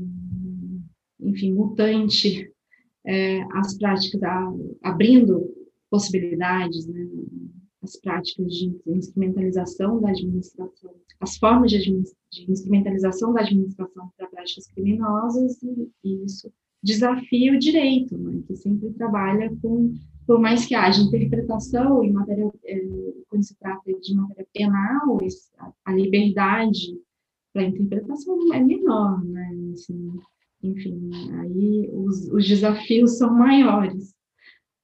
enfim, mutante é, as práticas, abrindo possibilidades, né, as práticas de instrumentalização da administração, as formas de, de instrumentalização da administração para práticas criminosas, e, e isso desafia o direito, né, que sempre trabalha com, por mais que haja interpretação em matéria, é, quando se trata de matéria penal, a, liberdade para interpretação é menor, né, assim, enfim, aí os, os desafios são maiores.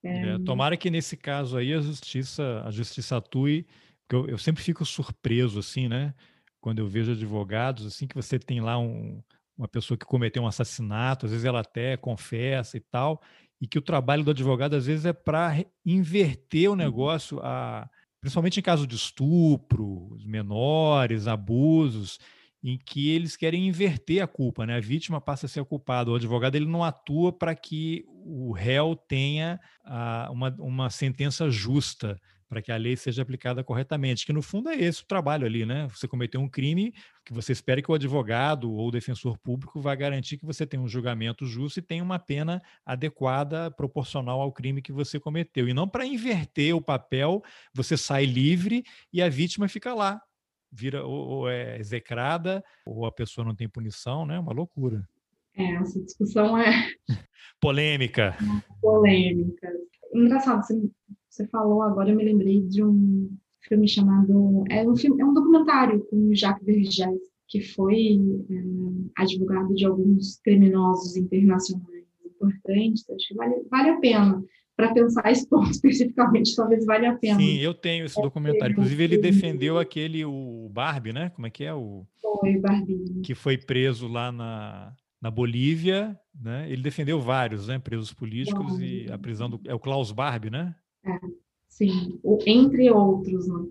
É, tomara que nesse caso aí a justiça, a justiça atue, porque eu, eu, sempre fico surpreso assim, né? Quando eu vejo advogados assim que você tem lá um, uma pessoa que cometeu um assassinato, às vezes ela até confessa e tal, e que o trabalho do advogado às vezes é para inverter o uhum. negócio, a, principalmente em caso de estupro, menores, abusos em que eles querem inverter a culpa, né? A vítima passa a ser a culpada, o advogado ele não atua para que o réu tenha ah, uma, uma sentença justa, para que a lei seja aplicada corretamente, que no fundo é esse o trabalho ali, né? Você cometeu um crime, que você espera que o advogado ou o defensor público vá garantir que você tenha um julgamento justo e tenha uma pena adequada, proporcional ao crime que você cometeu. E não para inverter o papel, você sai livre e a vítima fica lá, vira ou, ou, é execrada ou a pessoa não tem punição, né? Uma loucura. É, essa discussão é polêmica. Polêmica. Engraçado, você, você falou agora, eu me lembrei de um filme chamado é um filme, é um documentário com o Jacques Vergès, que foi é, advogado de alguns criminosos internacionais importantes. Acho que vale, vale a pena para pensar esse ponto especificamente, talvez valha a pena. Sim, eu tenho esse documentário. Inclusive, ele defendeu aquele, o Barbie, né? Como é que é? O... Foi, Barbie. Que foi preso lá na, na Bolívia, né? Ele defendeu vários, né? Presos políticos e a prisão do... É o Klaus Barbie, né? É, sim. O, entre outros, né?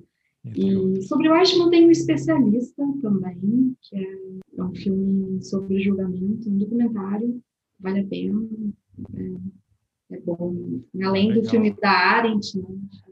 Entre e outros. sobre o Eichmann tem um especialista também, que é, é um filme sobre julgamento, um documentário, vale a pena. É, é bom. Além Legal. do filme da Arendt. Né?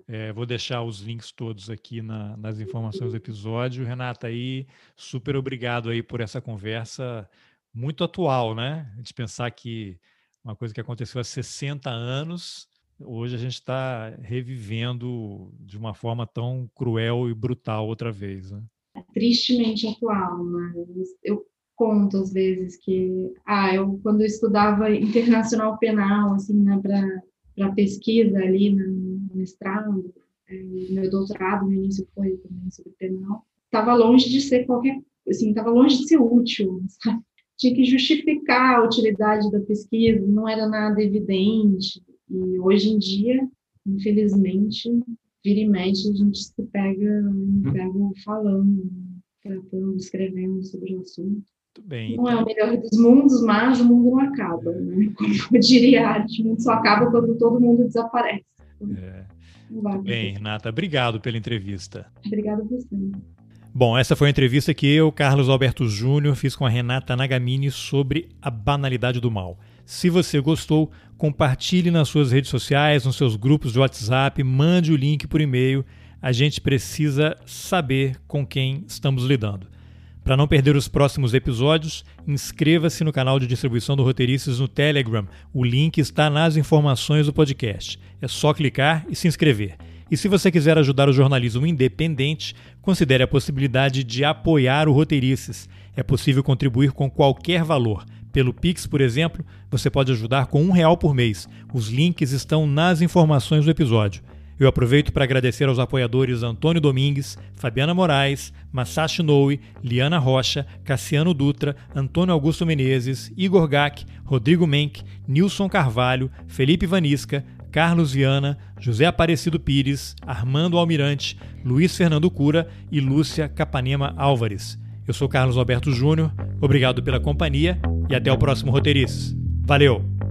É, vou deixar os links todos aqui na, nas informações do episódio. Renata, aí, super obrigado aí por essa conversa muito atual, né? A gente pensar que uma coisa que aconteceu há 60 anos, hoje a gente está revivendo de uma forma tão cruel e brutal outra vez, né? É tristemente atual, mas eu conto às vezes que, ah, eu quando eu estudava internacional penal, assim, né, para pesquisa ali no mestrado, é, meu doutorado no início foi também sobre penal, estava longe de ser qualquer, assim, estava longe de ser útil, sabe? Tinha que justificar a utilidade da pesquisa, não era nada evidente. E hoje em dia, infelizmente, vira e mexe, a gente se pega, pega falando, tratando, escrevendo sobre o assunto. Muito bem. Não é o melhor dos mundos, mas o mundo não acaba. Né? Como eu diria, o mundo só acaba quando todo mundo desaparece. É. Muito bem, Renata. Obrigado pela entrevista. Obrigada a você. Bom, essa foi a entrevista que eu, Carlos Alberto Júnior, fiz com a Renata Nagamini sobre a banalidade do mal. Se você gostou, compartilhe nas suas redes sociais, nos seus grupos de WhatsApp, mande o link por e-mail. A gente precisa saber com quem estamos lidando. Para não perder os próximos episódios, inscreva-se no canal de distribuição do Roteiristas no Telegram. O link está nas informações do podcast. É só clicar e se inscrever. E se você quiser ajudar o jornalismo independente, considere a possibilidade de apoiar o Roteirices. É possível contribuir com qualquer valor. Pelo Pix, por exemplo, você pode ajudar com um real por mês. Os links estão nas informações do episódio. Eu aproveito para agradecer aos apoiadores Antônio Domingues, Fabiana Moraes, Masashi Noe, Liana Rocha, Cassiano Dutra, Antônio Augusto Menezes, Igor Gack, Rodrigo Menck, Nilson Carvalho, Felipe Vanisca, Carlos Viana, José Aparecido Pires, Armando Almirante, Luiz Fernando Cura e Lúcia Capanema Álvares. Eu sou Carlos Alberto Júnior, obrigado pela companhia e até o próximo Roteirices. Valeu!